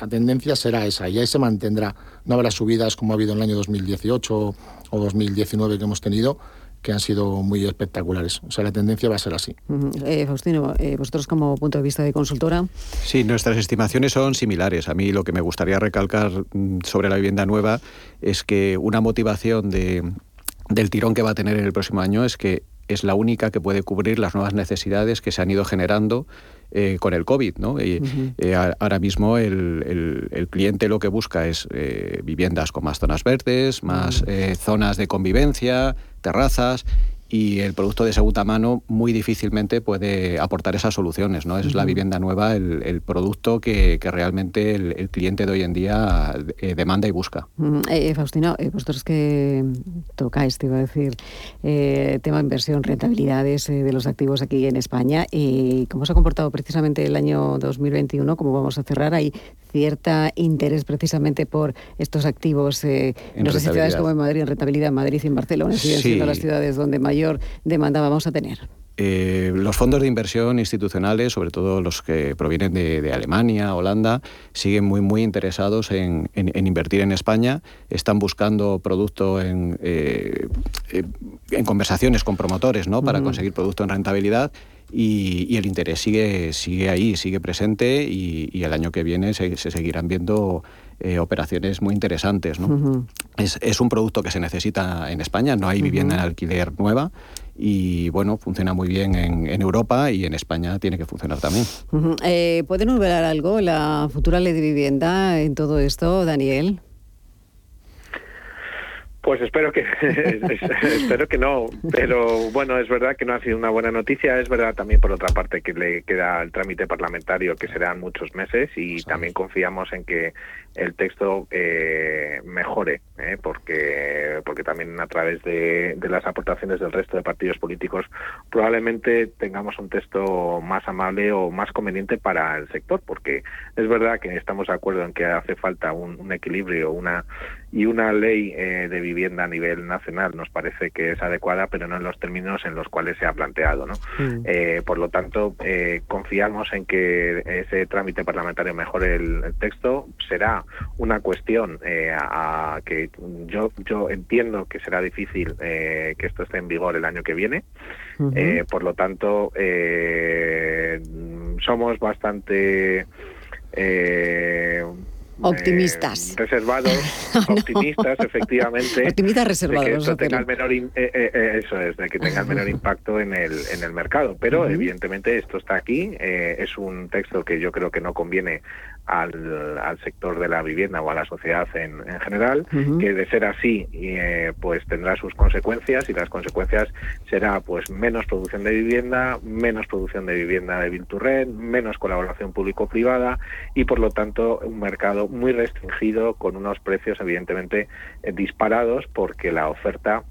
la tendencia será esa y ahí se mantendrá. No habrá subidas como ha habido en el año 2018 o 2019 que hemos tenido, que han sido muy espectaculares. O sea, la tendencia va a ser así. Eh, Faustino, eh, vosotros como punto de vista de consultora. Sí, nuestras estimaciones son similares. A mí lo que me gustaría recalcar mm, sobre la vivienda nueva es que una motivación de, del tirón que va a tener en el próximo año es que es la única que puede cubrir las nuevas necesidades que se han ido generando eh, con el COVID. ¿no? Y, eh, ahora mismo el, el, cliente lo que busca es eh, viviendas con más zonas verdes, más zonas de convivencia, terrazas y el producto de segunda mano muy difícilmente puede aportar esas soluciones. ¿no? Es la vivienda nueva el, producto que, realmente el, cliente de hoy en día eh, demanda y busca. Eh, Faustino, eh, vosotros que tocáis, te iba a decir, tema de inversión, rentabilidades de los activos aquí en España, y ¿cómo se ha comportado precisamente el año 2021? ¿Cómo vamos a cerrar? ¿Hay cierta interés precisamente por estos activos en no sé ciudades como en Madrid, en rentabilidad, en Madrid y en Barcelona, siguen siendo las ciudades donde mayor demanda vamos a tener? Eh, los fondos de inversión institucionales, sobre todo los que provienen de, Alemania, Holanda, siguen muy, muy interesados en, invertir en España. Están buscando producto en, eh, eh, en conversaciones con promotores ¿no? para conseguir producto en rentabilidad. Y, el interés sigue, sigue ahí, sigue presente y, el año que viene se, seguirán viendo operaciones muy interesantes. ¿no? es, es, un producto que se necesita en España, no hay vivienda en alquiler nueva y bueno, funciona muy bien en, Europa y en España tiene que funcionar también. Eh, ¿Puede novelar algo la futura ley de vivienda en todo esto, Daniel? Pues espero que espero que no, pero bueno, es verdad que no ha sido una buena noticia, es verdad también por otra parte que le queda el trámite parlamentario que serán muchos meses y también confiamos en que el texto eh, mejore ¿eh? porque, porque también a través de, de, las aportaciones del resto de partidos políticos probablemente tengamos un texto más amable o más conveniente para el sector, porque es verdad que estamos de acuerdo en que hace falta un, un equilibrio una y una ley eh, de vivienda a nivel nacional nos parece que es adecuada, pero no en los términos en los cuales se ha planteado. ¿no? Mm. Eh, por lo tanto, eh, confiamos en que ese trámite parlamentario mejore el, el texto. Será una cuestión a, a, que yo, yo entiendo que será difícil que esto esté en vigor el año que viene. -huh. por lo tanto, somos bastante... Eh, Optimistas. Eh, reservados, no. optimistas, efectivamente. Optimistas reservados. De que esto tenga el menor in, eh, eh, eso es, de que tenga el menor impacto en el, en el mercado. Pero uh -huh. evidentemente esto está aquí. Es un texto que yo creo que no conviene al, al, sector de la vivienda o a la sociedad en, en general, uh -huh. que de ser así, eh, pues tendrá sus consecuencias y las consecuencias será pues menos producción de vivienda, menos producción de vivienda de Bilturren, menos colaboración público-privada y por lo tanto un mercado muy restringido con unos precios evidentemente eh, disparados porque la oferta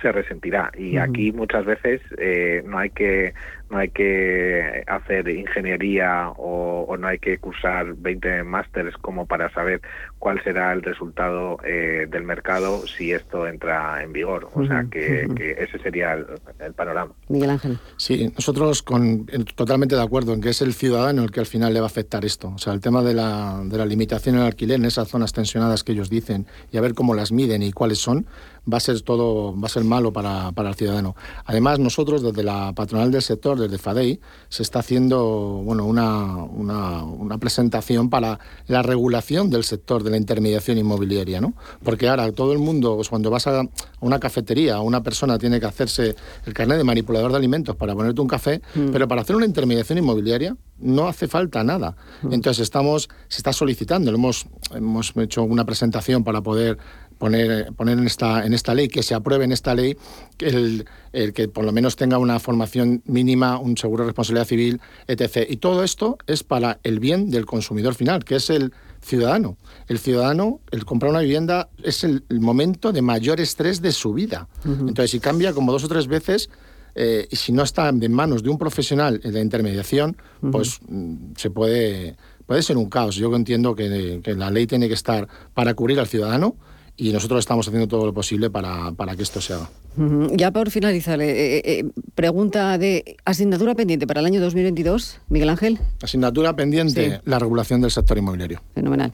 se resentirá y uh -huh. aquí muchas veces eh, no hay que no hay que hacer ingeniería o, o, no hay que cursar 20 másteres como para saber cuál será el resultado eh, del mercado si esto entra en vigor. O uh -huh, sea que, uh -huh. que, ese sería el, el, panorama. Miguel Ángel. Sí, nosotros con, totalmente de acuerdo en que es el ciudadano el que al final le va a afectar esto. O sea, el tema de la, de la limitación en el alquiler en esas zonas tensionadas que ellos dicen y a ver cómo las miden y cuáles son, va a ser todo, va a ser malo para, para el ciudadano. Además, nosotros desde la patronal del sector, desde FADEI, se está haciendo bueno, una, una, una, presentación para la regulación del sector de la intermediación inmobiliaria, ¿no? Porque ahora todo el mundo, pues cuando vas a una cafetería, una persona tiene que hacerse el carnet de manipulador de alimentos para ponerte un café, mm. pero para hacer una intermediación inmobiliaria no hace falta nada. Mm. Entonces estamos, se está solicitando, hemos, hemos hecho una presentación para poder poner, poner en, esta, en esta ley, que se apruebe en esta ley, el, el, que por lo menos tenga una formación mínima, un seguro de responsabilidad civil, etc. Y todo esto es para el bien del consumidor final, que es el ciudadano. El ciudadano, el comprar una vivienda es el, el momento de mayor estrés de su vida. Uh -huh. Entonces, si cambia como dos o tres veces, eh, y si no está en manos de un profesional de intermediación, uh -huh. pues mm, se puede, puede ser un caos. Yo entiendo que, que la ley tiene que estar para cubrir al ciudadano, y nosotros estamos haciendo todo lo posible para, para que esto se haga. Uh -huh. Ya por finalizar, eh, eh, pregunta de asignatura pendiente para el año 2022, Miguel Ángel. Asignatura pendiente, sí. la regulación del sector inmobiliario. Fenomenal.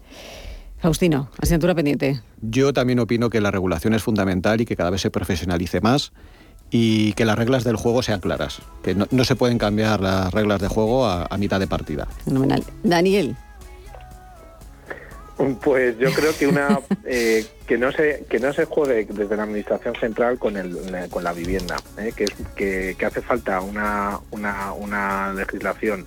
Faustino, asignatura pendiente. Yo también opino que la regulación es fundamental y que cada vez se profesionalice más y que las reglas del juego sean claras, que no, no se pueden cambiar las reglas de juego a, a mitad de partida. Fenomenal. Daniel. Pues yo creo que una eh, que no se que no se juegue desde la administración central con el con la vivienda, eh, que, es, que, que hace falta una una, una legislación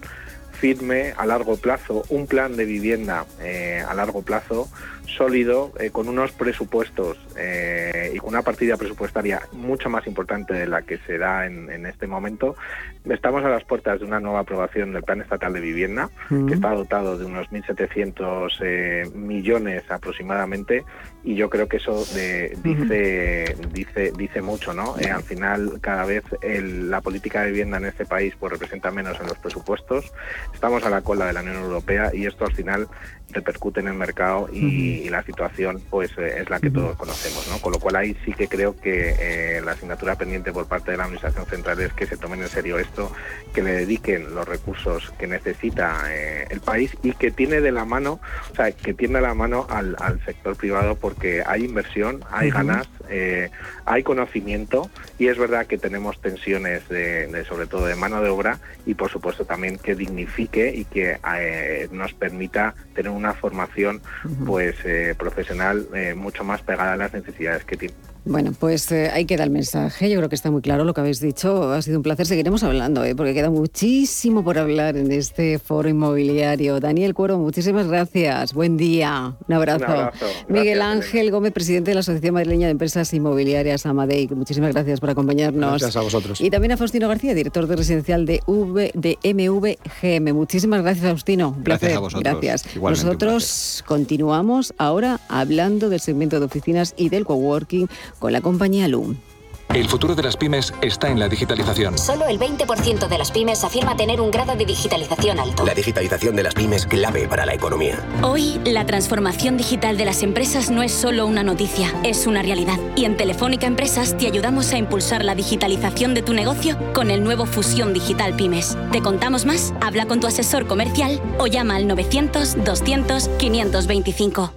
firme a largo plazo, un plan de vivienda eh, a largo plazo sólido, eh, con unos presupuestos eh, y con una partida presupuestaria mucho más importante de la que se da en, en, este momento. Estamos a las puertas de una nueva aprobación del Plan Estatal de Vivienda, uh -huh. que está dotado de unos 1.700 eh, millones aproximadamente, y yo creo que eso de, dice, uh -huh. dice, dice mucho, ¿no? Eh, al final, cada vez el, la política de vivienda en este país pues, representa menos en los presupuestos. Estamos a la cola de la Unión Europea y esto al final repercute en el mercado y, uh -huh. y la situación pues eh, es la que uh -huh. todos conocemos, ¿no? Con lo cual ahí sí que creo que eh, la asignatura pendiente por parte de la Administración Central es que se tomen en serio esto, que le dediquen los recursos que necesita eh, el país y que tiene de la mano, o sea, que tiene la mano al, al sector privado porque hay inversión, hay uh -huh. ganas, eh, hay conocimiento y es verdad que tenemos tensiones de, de, sobre todo de mano de obra y por supuesto también que dignifique y que nos permita tener una formación pues eh, profesional eh, mucho más pegada a las necesidades que tiene. Bueno, pues eh, ahí queda el mensaje. Yo creo que está muy claro lo que habéis dicho. Ha sido un placer. Seguiremos hablando, ¿eh? porque queda muchísimo por hablar en este foro inmobiliario. Daniel Cuero, muchísimas gracias. Buen día. Un abrazo. Un abrazo. Miguel Gracias, Ángel Gómez, presidente de la Asociación Madrileña de Empresas Inmobiliarias Amadei. Muchísimas gracias por acompañarnos. Gracias a vosotros. Y también a Faustino García, director de residencial de, v, de MVGM. Muchísimas gracias, Faustino. Un Gracias placer. a vosotros. Gracias. Igualmente, Nosotros continuamos ahora hablando del segmento de oficinas y del coworking con la compañía Loom. El futuro de las pymes está en la digitalización. Solo el 20% de las pymes afirma tener un grado de digitalización alto. La digitalización de las pymes clave para la economía. Hoy, la transformación digital de las empresas no es solo una noticia, es una realidad. Y en Telefónica Empresas te ayudamos a impulsar la digitalización de tu negocio con el nuevo Fusión Digital Pymes. ¿Te contamos más? Habla con tu asesor comercial o llama al 900 200 525.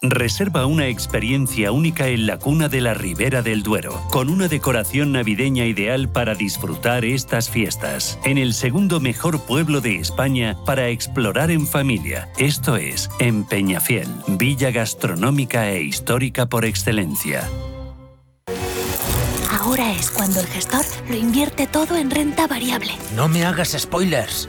Reserva una experiencia única en la cuna de la Ribera del Duero, con una decoración navideña ideal para disfrutar estas fiestas, en el segundo mejor pueblo de España para explorar en familia, esto es, en Peñafiel, villa gastronómica e histórica por excelencia. Ahora es cuando el gestor lo invierte todo en renta variable. No me hagas spoilers.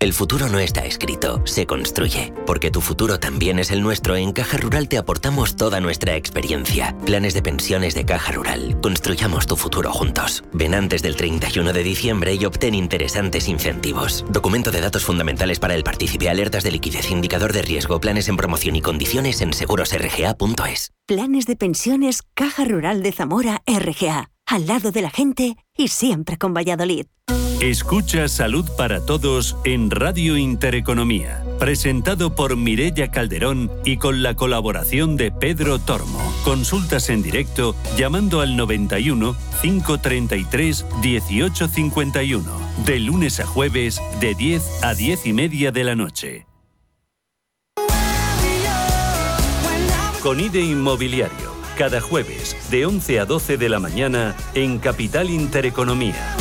El futuro no está escrito, se construye. Porque tu futuro también es el nuestro, en Caja Rural te aportamos toda nuestra experiencia. Planes de pensiones de Caja Rural. Construyamos tu futuro juntos. Ven antes del 31 de diciembre y obtén interesantes incentivos. Documento de datos fundamentales para el partícipe, alertas de liquidez, indicador de riesgo, planes en promoción y condiciones en segurosrga.es. Planes de pensiones Caja Rural de Zamora RGA. Al lado de la gente y siempre con Valladolid. Escucha Salud para Todos en Radio Intereconomía, presentado por Mirella Calderón y con la colaboración de Pedro Tormo. Consultas en directo llamando al 91 533 1851, de lunes a jueves de 10 a 10 y media de la noche. Con IDE Inmobiliario, cada jueves de 11 a 12 de la mañana en Capital Intereconomía.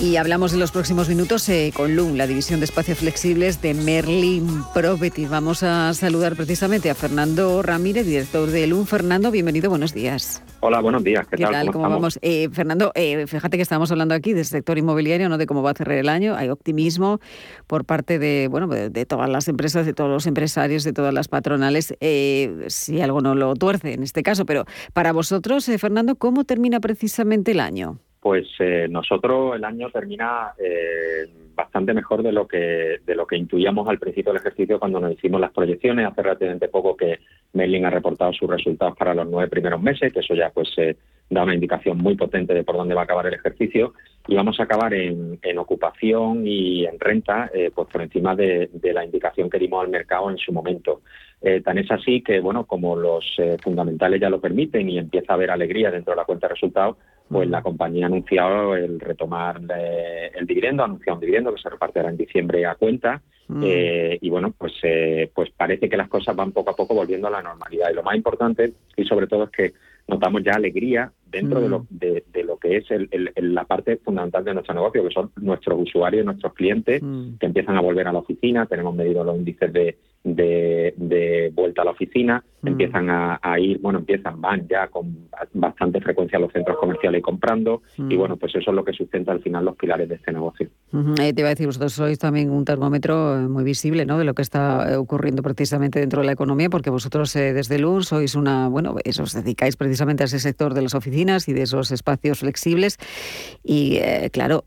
Y hablamos en los próximos minutos eh, con LUM, la división de espacios flexibles de Merlin Property. Vamos a saludar precisamente a Fernando Ramírez, director de LUM. Fernando, bienvenido, buenos días. Hola, buenos días. ¿Qué, ¿Qué tal? ¿Cómo, vamos? Eh, Fernando, eh, fíjate que estamos hablando aquí del sector inmobiliario, no de cómo va a cerrar el año. Hay optimismo por parte de, bueno, de, de todas las empresas, de todos los empresarios, de todas las patronales, eh, si algo no lo tuerce en este caso. Pero para vosotros, eh, Fernando, ¿cómo termina precisamente el año? Pues eh, nosotros el año termina eh, bastante mejor de lo que de lo que intuíamos al principio del ejercicio cuando nos hicimos las proyecciones. Hace relativamente poco que Merlin ha reportado sus resultados para los nueve primeros meses, que eso ya pues eh, da una indicación muy potente de por dónde va a acabar el ejercicio. Y vamos a acabar en, en ocupación y en renta eh, pues por encima de, de, la indicación que dimos al mercado en su momento. Eh, tan es así que, bueno, como los eh, fundamentales ya lo permiten y empieza a haber alegría dentro de la cuenta de resultados, pues la compañía ha anunciado el retomar eh, el dividendo, ha anunciado un dividendo que se repartirá en diciembre a cuenta. Mm. Eh, y bueno, pues, eh, pues parece que las cosas van poco a poco volviendo a la normalidad. Y lo más importante, y sobre todo, es que notamos ya alegría dentro de, lo, de, lo que es el, la parte fundamental de nuestro negocio, que son nuestros usuarios, nuestros clientes, que empiezan a volver a la oficina. Tenemos medido los índices de, de, vuelta a la oficina, mm. empiezan a, ir, bueno, empiezan, van ya con bastante frecuencia a los centros comerciales comprando y mm. bueno, pues eso es lo que sustenta al final los pilares de este negocio. Eh, te iba a decir, vosotros sois también un termómetro eh, muy visible ¿no? de lo que está eh, ocurriendo precisamente dentro de la economía, porque vosotros desde LUN sois una, bueno, eso, os dedicáis precisamente a ese sector de las oficinas y de esos espacios flexibles y claro,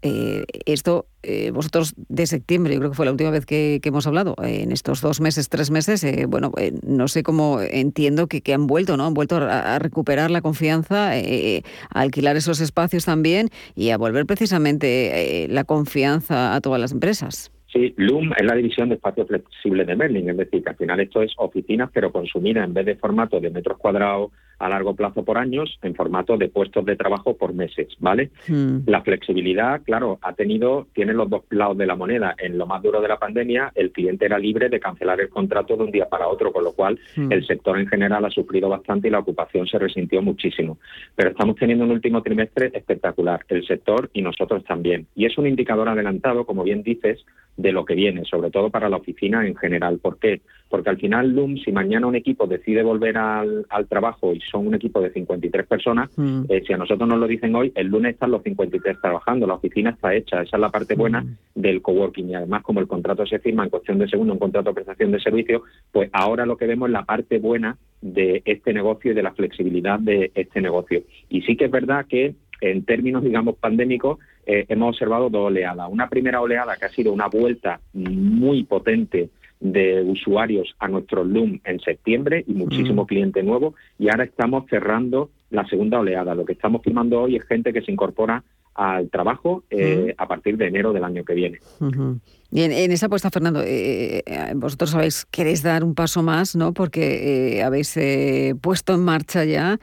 esto vosotros de septiembre, yo creo que fue la última vez que, hemos hablado, en estos dos meses tres meses, eh, bueno, eh, no sé cómo entiendo que, han vuelto, ¿no? Han vuelto a, recuperar la confianza, eh, a alquilar esos espacios también y a volver precisamente la confianza a todas las empresas. Sí, Loom es la división de espacio flexible de Merlin, es decir, que al final esto es oficinas, pero consumida en vez de formato de metros cuadrados a largo plazo por años, en formato de puestos de trabajo por meses, ¿vale? Hmm. La flexibilidad, claro, ha tenido, tiene los dos lados de la moneda. En lo más duro de la pandemia, el cliente era libre de cancelar el contrato de un día para otro, con lo cual hmm. el sector en general ha sufrido bastante y la ocupación se resintió muchísimo. Pero estamos teniendo un último trimestre espectacular, el sector y nosotros también. Y es un indicador adelantado, como bien dices, de lo que viene, sobre todo para la oficina en general. ¿Por qué? Porque al final, Loom, si mañana un equipo decide volver al, trabajo y son un equipo de 53 personas, mm. eh, si a nosotros nos lo dicen hoy, el lunes están los 53 trabajando, la oficina está hecha. Esa es la parte buena mm. del coworking. Y además, como el contrato se firma en cuestión de segundo, un contrato de prestación de servicio, pues ahora lo que vemos es la parte buena de este negocio y de la flexibilidad de este negocio. Y sí que es verdad que en términos, digamos, pandémicos, eh, hemos observado dos oleadas. Una primera oleada que ha sido una vuelta muy potente de usuarios a nuestro Loom en septiembre y muchísimo cliente nuevo y ahora estamos cerrando la segunda oleada. Lo que estamos firmando hoy es gente que se incorpora al trabajo eh, a partir de enero del año que viene. Y en, esa apuesta, Fernando, eh, eh, vosotros sabéis, queréis dar un paso más, ¿no? Porque habéis puesto en marcha ya,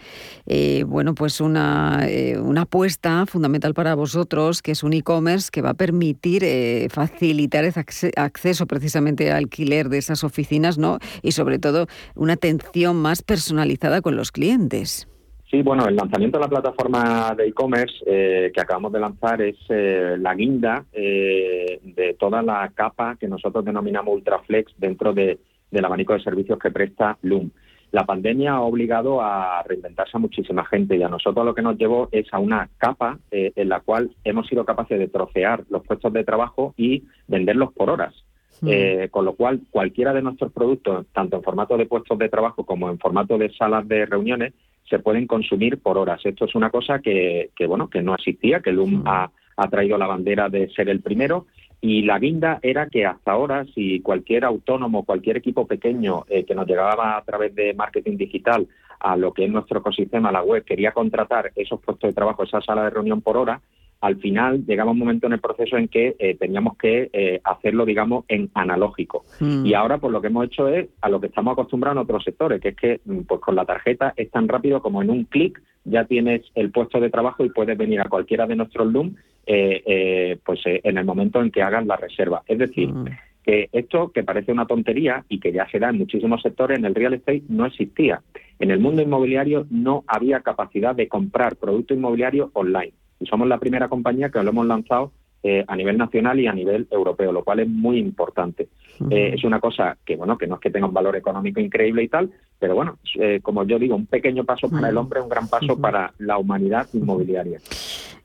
bueno, pues una, una apuesta fundamental para vosotros, que es un e-commerce que va a permitir facilitar ese acceso precisamente al alquiler de esas oficinas, ¿no? Y sobre todo una atención más personalizada con los clientes. Sí, bueno, el lanzamiento de la plataforma de e-commerce eh, que acabamos de lanzar es eh, la guinda eh, de toda la capa que nosotros denominamos Ultraflex dentro de, del abanico de servicios que presta Loom. La pandemia ha obligado a reinventarse a muchísima gente y a nosotros lo que nos llevó es a una capa en la cual hemos sido capaces de trocear los puestos de trabajo y venderlos por horas. Hmm. con lo cual, cualquiera de nuestros productos, tanto en formato de puestos de trabajo como en formato de salas de reuniones, se pueden consumir por horas. Esto es una cosa que, bueno, que no existía, que LUM ha, traído la bandera de ser el primero y la guinda era que hasta ahora, si cualquier autónomo, cualquier equipo pequeño eh, que nos llegaba a través de marketing digital a lo que es nuestro ecosistema, la web, quería contratar esos puestos de trabajo, esa sala de reunión por hora, al final llegaba un momento en el proceso en que eh, teníamos que eh, hacerlo, digamos, en analógico. Mm. Y ahora, pues lo que hemos hecho es a lo que estamos acostumbrados en otros sectores, que es que mm, pues con la tarjeta es tan rápido como en un clic ya tienes el puesto de trabajo y puedes venir a cualquiera de nuestros Loom eh, pues en el momento en que hagas la reserva. Es decir, mm. que esto que parece una tontería y que ya se da en muchísimos sectores, en el real estate no existía. En el mundo inmobiliario no había capacidad de comprar producto inmobiliario online y somos la primera compañía que lo hemos lanzado eh, a nivel nacional y a nivel europeo, lo cual es muy importante. Eh, es una cosa que, bueno, que no es que tenga un valor económico increíble y tal, pero bueno, eh, como yo digo, un pequeño paso para el hombre, un gran paso para la humanidad inmobiliaria.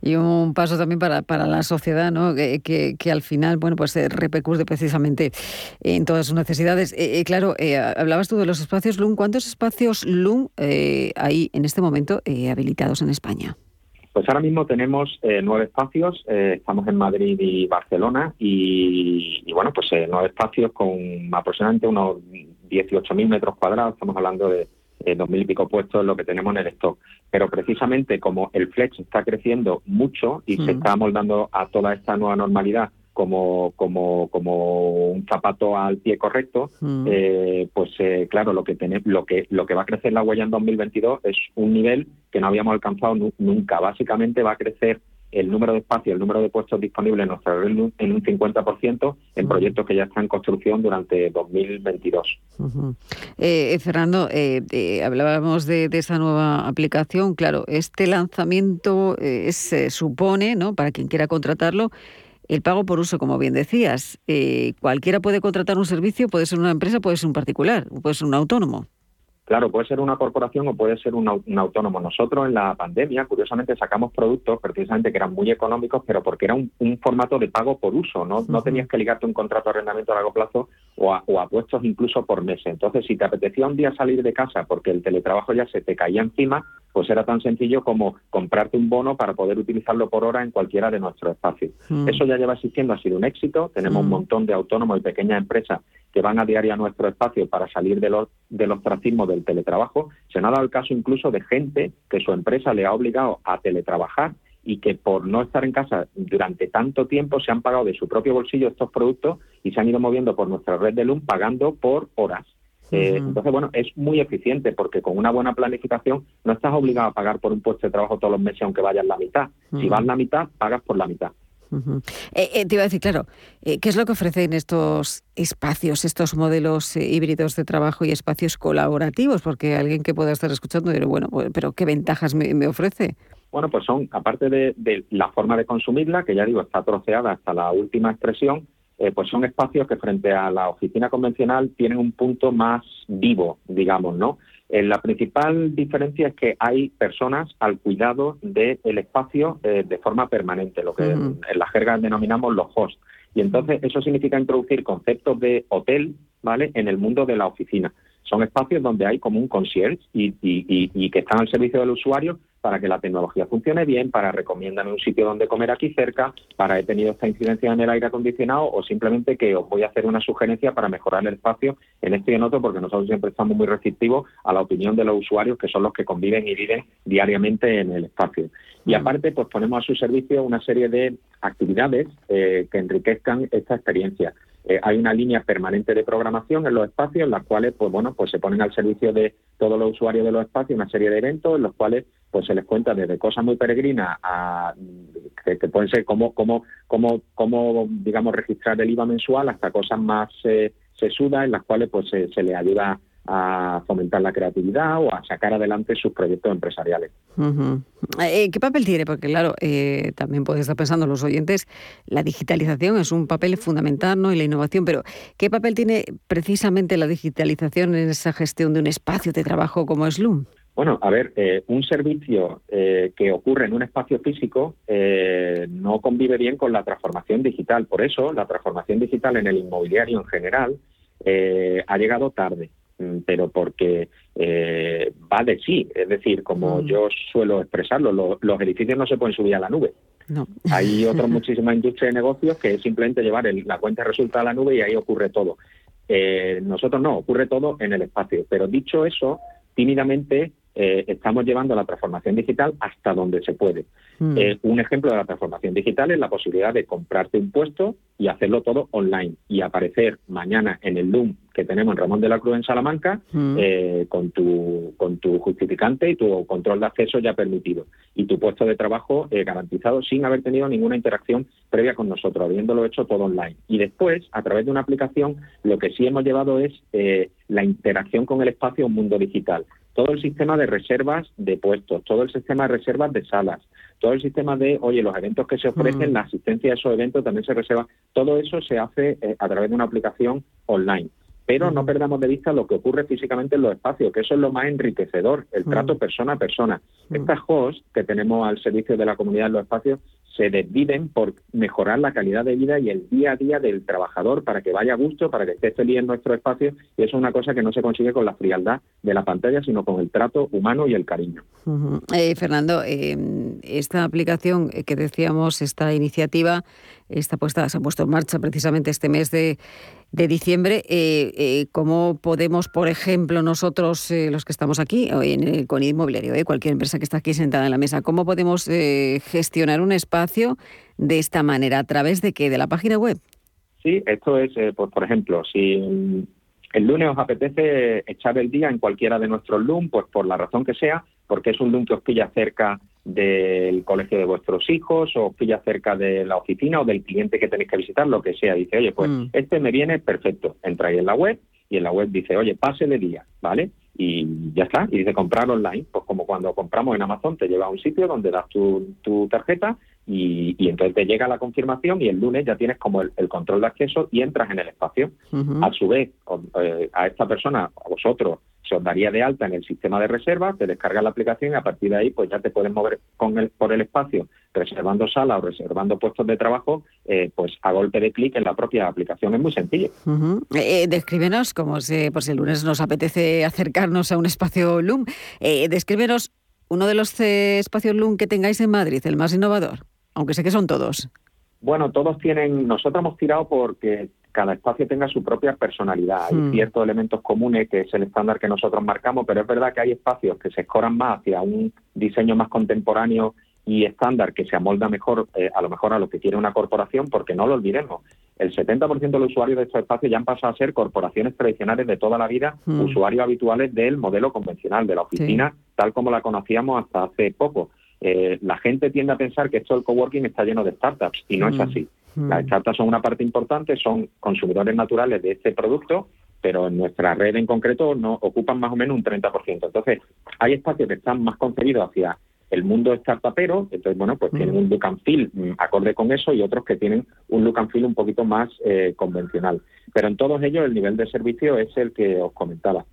Y un paso también para, para la sociedad, ¿no? Que, que, al final, bueno, pues repercute precisamente en todas sus necesidades. claro, hablabas tú de los espacios LUM. ¿Cuántos espacios LUM hay en este momento habilitados en España? Pues ahora mismo tenemos eh, nueve espacios, eh, estamos en Madrid y Barcelona y, bueno, pues eh, nueve espacios con aproximadamente unos 18.000 metros cuadrados, estamos hablando de dos mil y pico puestos en lo que tenemos en el stock. Pero precisamente como el flex está creciendo mucho y se está moldando a toda esta nueva normalidad como, como, como un zapato al pie correcto, mm. eh, pues eh, claro, lo que, lo, que, lo que va a crecer la huella en 2022 es un nivel que no habíamos alcanzado nunca. Básicamente va a crecer el número de espacios, el número de puestos disponibles en nuestra red en un 50% en proyectos que ya están en construcción durante 2022. Eh, Fernando, eh, hablábamos de, esa nueva aplicación. Claro, este lanzamiento se supone, ¿no? para quien quiera contratarlo, el pago por uso, como bien decías. cualquiera puede contratar un servicio, puede ser una empresa, puede ser un particular, puede ser un autónomo. Claro, puede ser una corporación o puede ser un, autónomo. Nosotros en la pandemia, curiosamente, sacamos productos precisamente que eran muy económicos, pero porque era un, formato de pago por uso. No, no tenías que ligarte un contrato de arrendamiento a largo plazo o a, o puestos incluso por meses. Entonces, si te apetecía un día salir de casa porque el teletrabajo ya se te caía encima, pues era tan sencillo como comprarte un bono para poder utilizarlo por hora en cualquiera de nuestros espacios. Eso ya lleva existiendo, ha sido un éxito. Tenemos un montón de autónomos y pequeñas empresas que van a diario a nuestro espacio para salir de los, del ostracismo del teletrabajo. Se ha dado el caso incluso de gente que su empresa le ha obligado a teletrabajar y que por no estar en casa durante tanto tiempo se han pagado de su propio bolsillo estos productos y se han ido moviendo por nuestra red de LUM pagando por horas. Eh, entonces, bueno, es muy eficiente porque con una buena planificación no estás obligado a pagar por un puesto de trabajo todos los meses aunque vayas la mitad. Si vas la mitad, pagas por la mitad. Eh, eh, te iba a decir, claro, eh, ¿qué es lo que ofrecen estos espacios, estos modelos híbridos de trabajo y espacios colaborativos? Porque alguien que pueda estar escuchando dirá, bueno, pues, pero ¿qué ventajas me, ofrece? Bueno, pues son, aparte de, la forma de consumirla, que ya digo, está troceada hasta la última expresión, pues son espacios que frente a la oficina convencional tienen un punto más vivo, digamos, ¿no? Eh, la principal diferencia es que hay personas al cuidado del espacio eh, de forma permanente, lo que en, la jerga denominamos los hosts. Y entonces eso significa introducir conceptos de hotel, ¿vale? En el mundo de la oficina. Son espacios donde hay como un concierge y, y que están al servicio del usuario para que la tecnología funcione bien, para recomiendan un sitio donde comer aquí cerca, para he tenido esta incidencia en el aire acondicionado o simplemente que os voy a hacer una sugerencia para mejorar el espacio en este y en otro, porque nosotros siempre estamos muy receptivos a la opinión de los usuarios, que son los que conviven y viven diariamente en el espacio. Y aparte, pues ponemos a su servicio una serie de actividades eh, que enriquezcan esta experiencia. Eh, hay una línea permanente de programación en los espacios, en las cuales, pues bueno, pues se ponen al servicio de todos los usuarios de los espacios una serie de eventos en los cuales pues se les cuenta desde cosas muy peregrinas a que, pueden ser como, como, como, como, digamos, registrar el IVA mensual hasta cosas más eh, sesudas en las cuales pues se, se le ayuda a fomentar la creatividad o a sacar adelante sus proyectos empresariales. Eh, ¿Qué papel tiene? Porque claro, eh, también pueden estar pensando los oyentes, la digitalización es un papel fundamental ¿no? y la innovación, pero ¿qué papel tiene precisamente la digitalización en esa gestión de un espacio de trabajo como es? Bueno, a ver, eh, un servicio que ocurre en un espacio físico no convive bien con la transformación digital. Por eso, la transformación digital en el inmobiliario en general ha llegado tarde. Mm, pero porque eh, va de sí. Es decir, como mm. yo suelo expresarlo, los edificios no se pueden subir a la nube. No. Hay otras muchísimas industrias de negocios que es simplemente llevar la cuenta de resultados a la nube y ahí ocurre todo. Eh, nosotros no, ocurre todo en el espacio. Pero dicho eso, tímidamente eh, estamos llevando la transformación digital hasta donde se puede. Mm. Eh, un ejemplo de la transformación digital es la posibilidad de comprarte un puesto y hacerlo todo online y aparecer mañana en el Loom que tenemos en Ramón de la Cruz en Salamanca mm. eh, con, tu, con tu justificante y tu control de acceso ya permitido y tu puesto de trabajo garantizado sin haber tenido ninguna interacción previa con nosotros, habiéndolo hecho todo online. Y después, a través de una aplicación, lo que sí hemos llevado es la interacción con el espacio un mundo digital todo el sistema de reservas de puestos, todo el sistema de reservas de salas, todo el sistema de, oye, los eventos que se ofrecen, mm. la asistencia a esos eventos también se reserva, todo eso se hace eh, a través de una aplicación online. Pero no mm. perdamos de vista lo que ocurre físicamente en los espacios, que eso es lo más enriquecedor, el trato mm. persona a persona. Estas hosts que tenemos al servicio de la comunidad en los espacios se desviven por mejorar la calidad de vida y el día a día del trabajador para que vaya a gusto, para que esté feliz en nuestro espacio. Y eso es una cosa que no se consigue con la frialdad de la pantalla, sino con el trato humano y el cariño. Eh, Fernando, eh, esta aplicación que decíamos, esta iniciativa, está puesta, se ha puesto en marcha precisamente este mes de, diciembre. Eh, ¿Cómo podemos, por ejemplo, nosotros, los que estamos aquí, en el, con Inmobiliario, cualquier empresa que está aquí sentada en la mesa, cómo podemos gestionar un espacio de esta manera? ¿A través de qué? ¿De la página web? Sí, esto es, por ejemplo, si el lunes os apetece echar el día en cualquiera de nuestros Loom, pues por la razón que sea, porque es un Loom que os pilla cerca del colegio de vuestros hijos o os pilla cerca de la oficina o del cliente que tenéis que visitar, lo que sea. Dice, oye, pues Mm. este me viene perfecto. Entráis en la web y en la web dice, oye, pase de día, ¿vale? Y ya está. Y dice comprar online. Pues como cuando compramos en Amazon, te lleva a un sitio donde das tu, tu tarjeta y, y entonces te llega la confirmación y el lunes ya tienes como el, el control de acceso y entras en el espacio. A su vez, o- eh, a esta persona, a vosotros, se os daría de alta en el sistema de reserva, te descargas la aplicación y a partir de ahí pues ya te puedes mover con el, por el espacio, reservando sala o reservando puestos de trabajo, eh, pues a golpe de clic en la propia aplicación. Es muy sencillo. Ujú. Eh, descríbenos, como si, por si el lunes nos apetece acercarnos a un espacio LUM, eh, descríbenos uno de los espacios LUM que tengáis en Madrid, el más innovador, aunque sé que son todos. Bueno, todos tienen, nosotros hemos tirado porque cada espacio tenga su propia personalidad. Hay Hmm. ciertos elementos comunes que es el estándar que nosotros marcamos, pero es verdad que hay espacios que se escoran más hacia un diseño más contemporáneo y estándar que se amolda mejor, eh, a lo mejor a lo que quiere una corporación, porque no lo olvidemos. El 70% de los usuarios de estos espacios ya han pasado a ser corporaciones tradicionales de toda la vida, Hmm. usuarios habituales del modelo convencional, de la oficina, tal como la conocíamos hasta hace poco. Eh, la gente tiende a pensar que esto del coworking está lleno de startups y no es Hmm. así. Hmm. Las startups son una parte importante, son consumidores naturales de este producto, pero en nuestra red en concreto no ocupan más o menos un 30%. Entonces, hay espacios que están más concebidos hacia el mundo startupero, entonces, bueno, pues tienen un look and feel mm, acorde con eso y otros que tienen un look and feel un poquito más eh, convencional. Pero en todos ellos el nivel de servicio es el que os comentaba.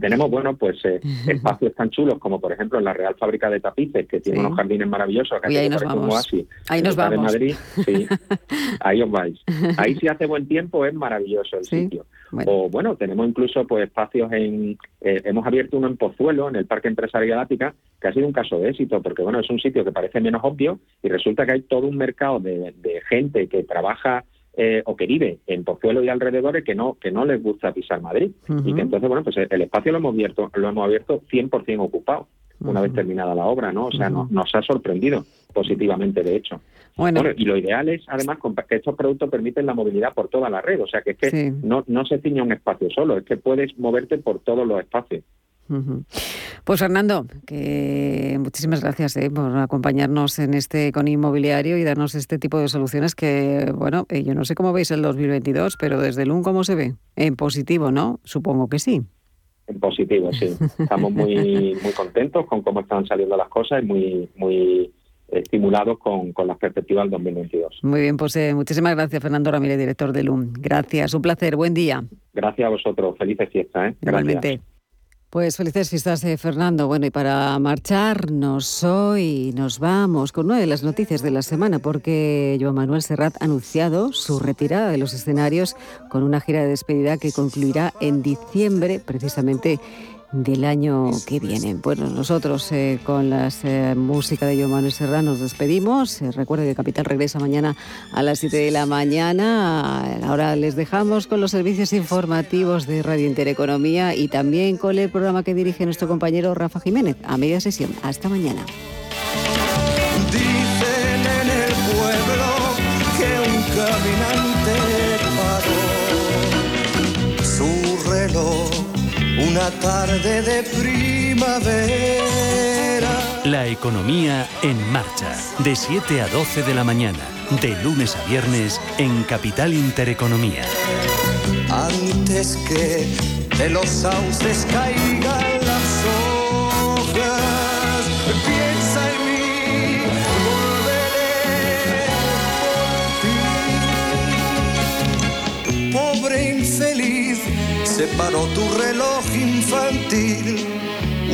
Tenemos, bueno, pues eh, espacios tan chulos como, por ejemplo, en la Real Fábrica de Tapices, que tiene Sí. unos jardines maravillosos, Uy, ahí nos vamos. oasis. Ahí nos de vamos. Madrid, sí. Ahí os vais. Ahí si hace buen tiempo es maravilloso el sitio. O bueno, tenemos incluso pues espacios en... eh, hemos abierto uno en Pozuelo, en el Parque Empresarial Ática, que ha sido un caso de éxito, porque bueno, es un sitio que parece menos obvio y resulta que hay todo un mercado de, de gente que trabaja eh, o que vive en Pozuelo y alrededores que no que no les gusta pisar Madrid. Y que entonces bueno pues el espacio lo hemos abierto lo hemos abierto 100% ocupado una vez terminada la obra no o sea no- nos ha sorprendido positivamente de hecho Bueno. y lo ideal es además que estos productos permiten la movilidad por toda la red o sea que es que Sí. no no se ciña un espacio solo es que puedes moverte por todos los espacios. Pues Fernando, que muchísimas gracias eh, por acompañarnos en este con inmobiliario y darnos este tipo de soluciones que, bueno, eh, yo no sé cómo veis el 2022, pero desde el UN cómo se ve. En positivo, ¿no? Supongo que sí. en positivo sí estamos muy muy contentos con cómo están saliendo las cosas y muy muy estimulados con, con las perspectivas del 2022 Muy bien, pues eh, muchísimas gracias Fernando Ramírez, director del UN. Gracias, un placer, buen día. gracias a vosotros felices fiestas ¿eh? Igualmente. Pues felices fiestas, eh, Fernando. Bueno, y para marcharnos hoy nos vamos con una de las noticias de la semana, porque Joan Manuel Serrat ha anunciado su retirada de los escenarios con una gira de despedida que concluirá en diciembre, precisamente del año que viene. Bueno, nosotros eh, con la música de Manuel Serrat nos despedimos. Eh, recuerden que Capital regresa mañana a las 7 de la mañana. Ahora les dejamos con los servicios informativos de Radio Intereconomía y también con el programa que dirige nuestro compañero Rafa Jiménez a media sesión. Hasta mañana. Una tarde de primavera. La economía en marcha, de 7 a 12 de la mañana, de lunes a viernes en Capital Intereconomía. Antes que de los sauces caigan paró tu reloj infantil.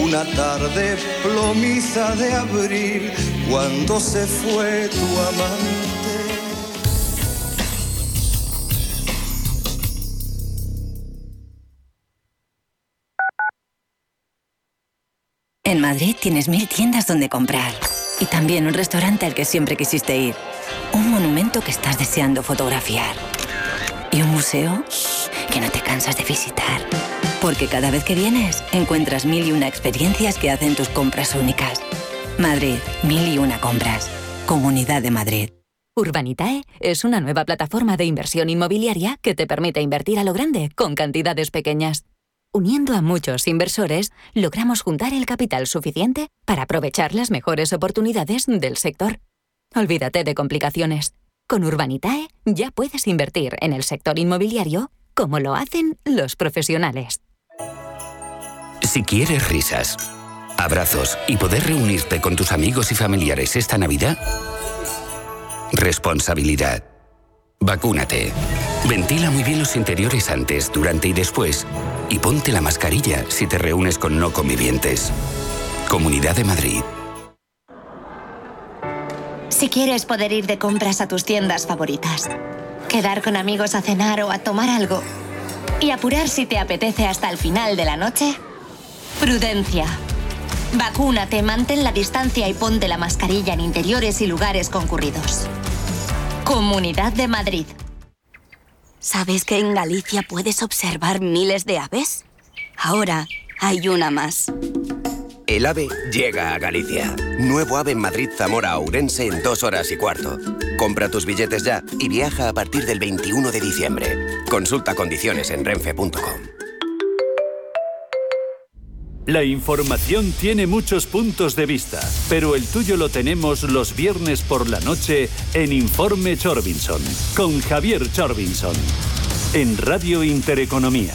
Una tarde plomiza de abril, cuando se fue tu amante. En Madrid tienes mil tiendas donde comprar. Y también un restaurante al que siempre quisiste ir. Un monumento que estás deseando fotografiar. Y un museo que no te cansas de visitar. Porque cada vez que vienes encuentras mil y una experiencias que hacen tus compras únicas. Madrid, mil y una compras. Comunidad de Madrid. Urbanitae es una nueva plataforma de inversión inmobiliaria que te permite invertir a lo grande con cantidades pequeñas. Uniendo a muchos inversores, logramos juntar el capital suficiente para aprovechar las mejores oportunidades del sector. Olvídate de complicaciones. Con Urbanitae ya puedes invertir en el sector inmobiliario como lo hacen los profesionales. Si quieres risas, abrazos y poder reunirte con tus amigos y familiares esta Navidad, responsabilidad. Vacúnate. Ventila muy bien los interiores antes, durante y después. Y ponte la mascarilla si te reúnes con no convivientes. Comunidad de Madrid. Si quieres poder ir de compras a tus tiendas favoritas, quedar con amigos a cenar o a tomar algo y apurar si te apetece hasta el final de la noche, prudencia. Vacúnate, mantén la distancia y ponte la mascarilla en interiores y lugares concurridos. Comunidad de Madrid. ¿Sabes que en Galicia puedes observar miles de aves? Ahora hay una más. El AVE llega a Galicia. Nuevo AVE en Madrid Zamora Ourense en dos horas y cuarto. Compra tus billetes ya y viaja a partir del 21 de diciembre. Consulta condiciones en renfe.com. La información tiene muchos puntos de vista, pero el tuyo lo tenemos los viernes por la noche en Informe Chorbinson, con Javier Chorbinson, en Radio Intereconomía.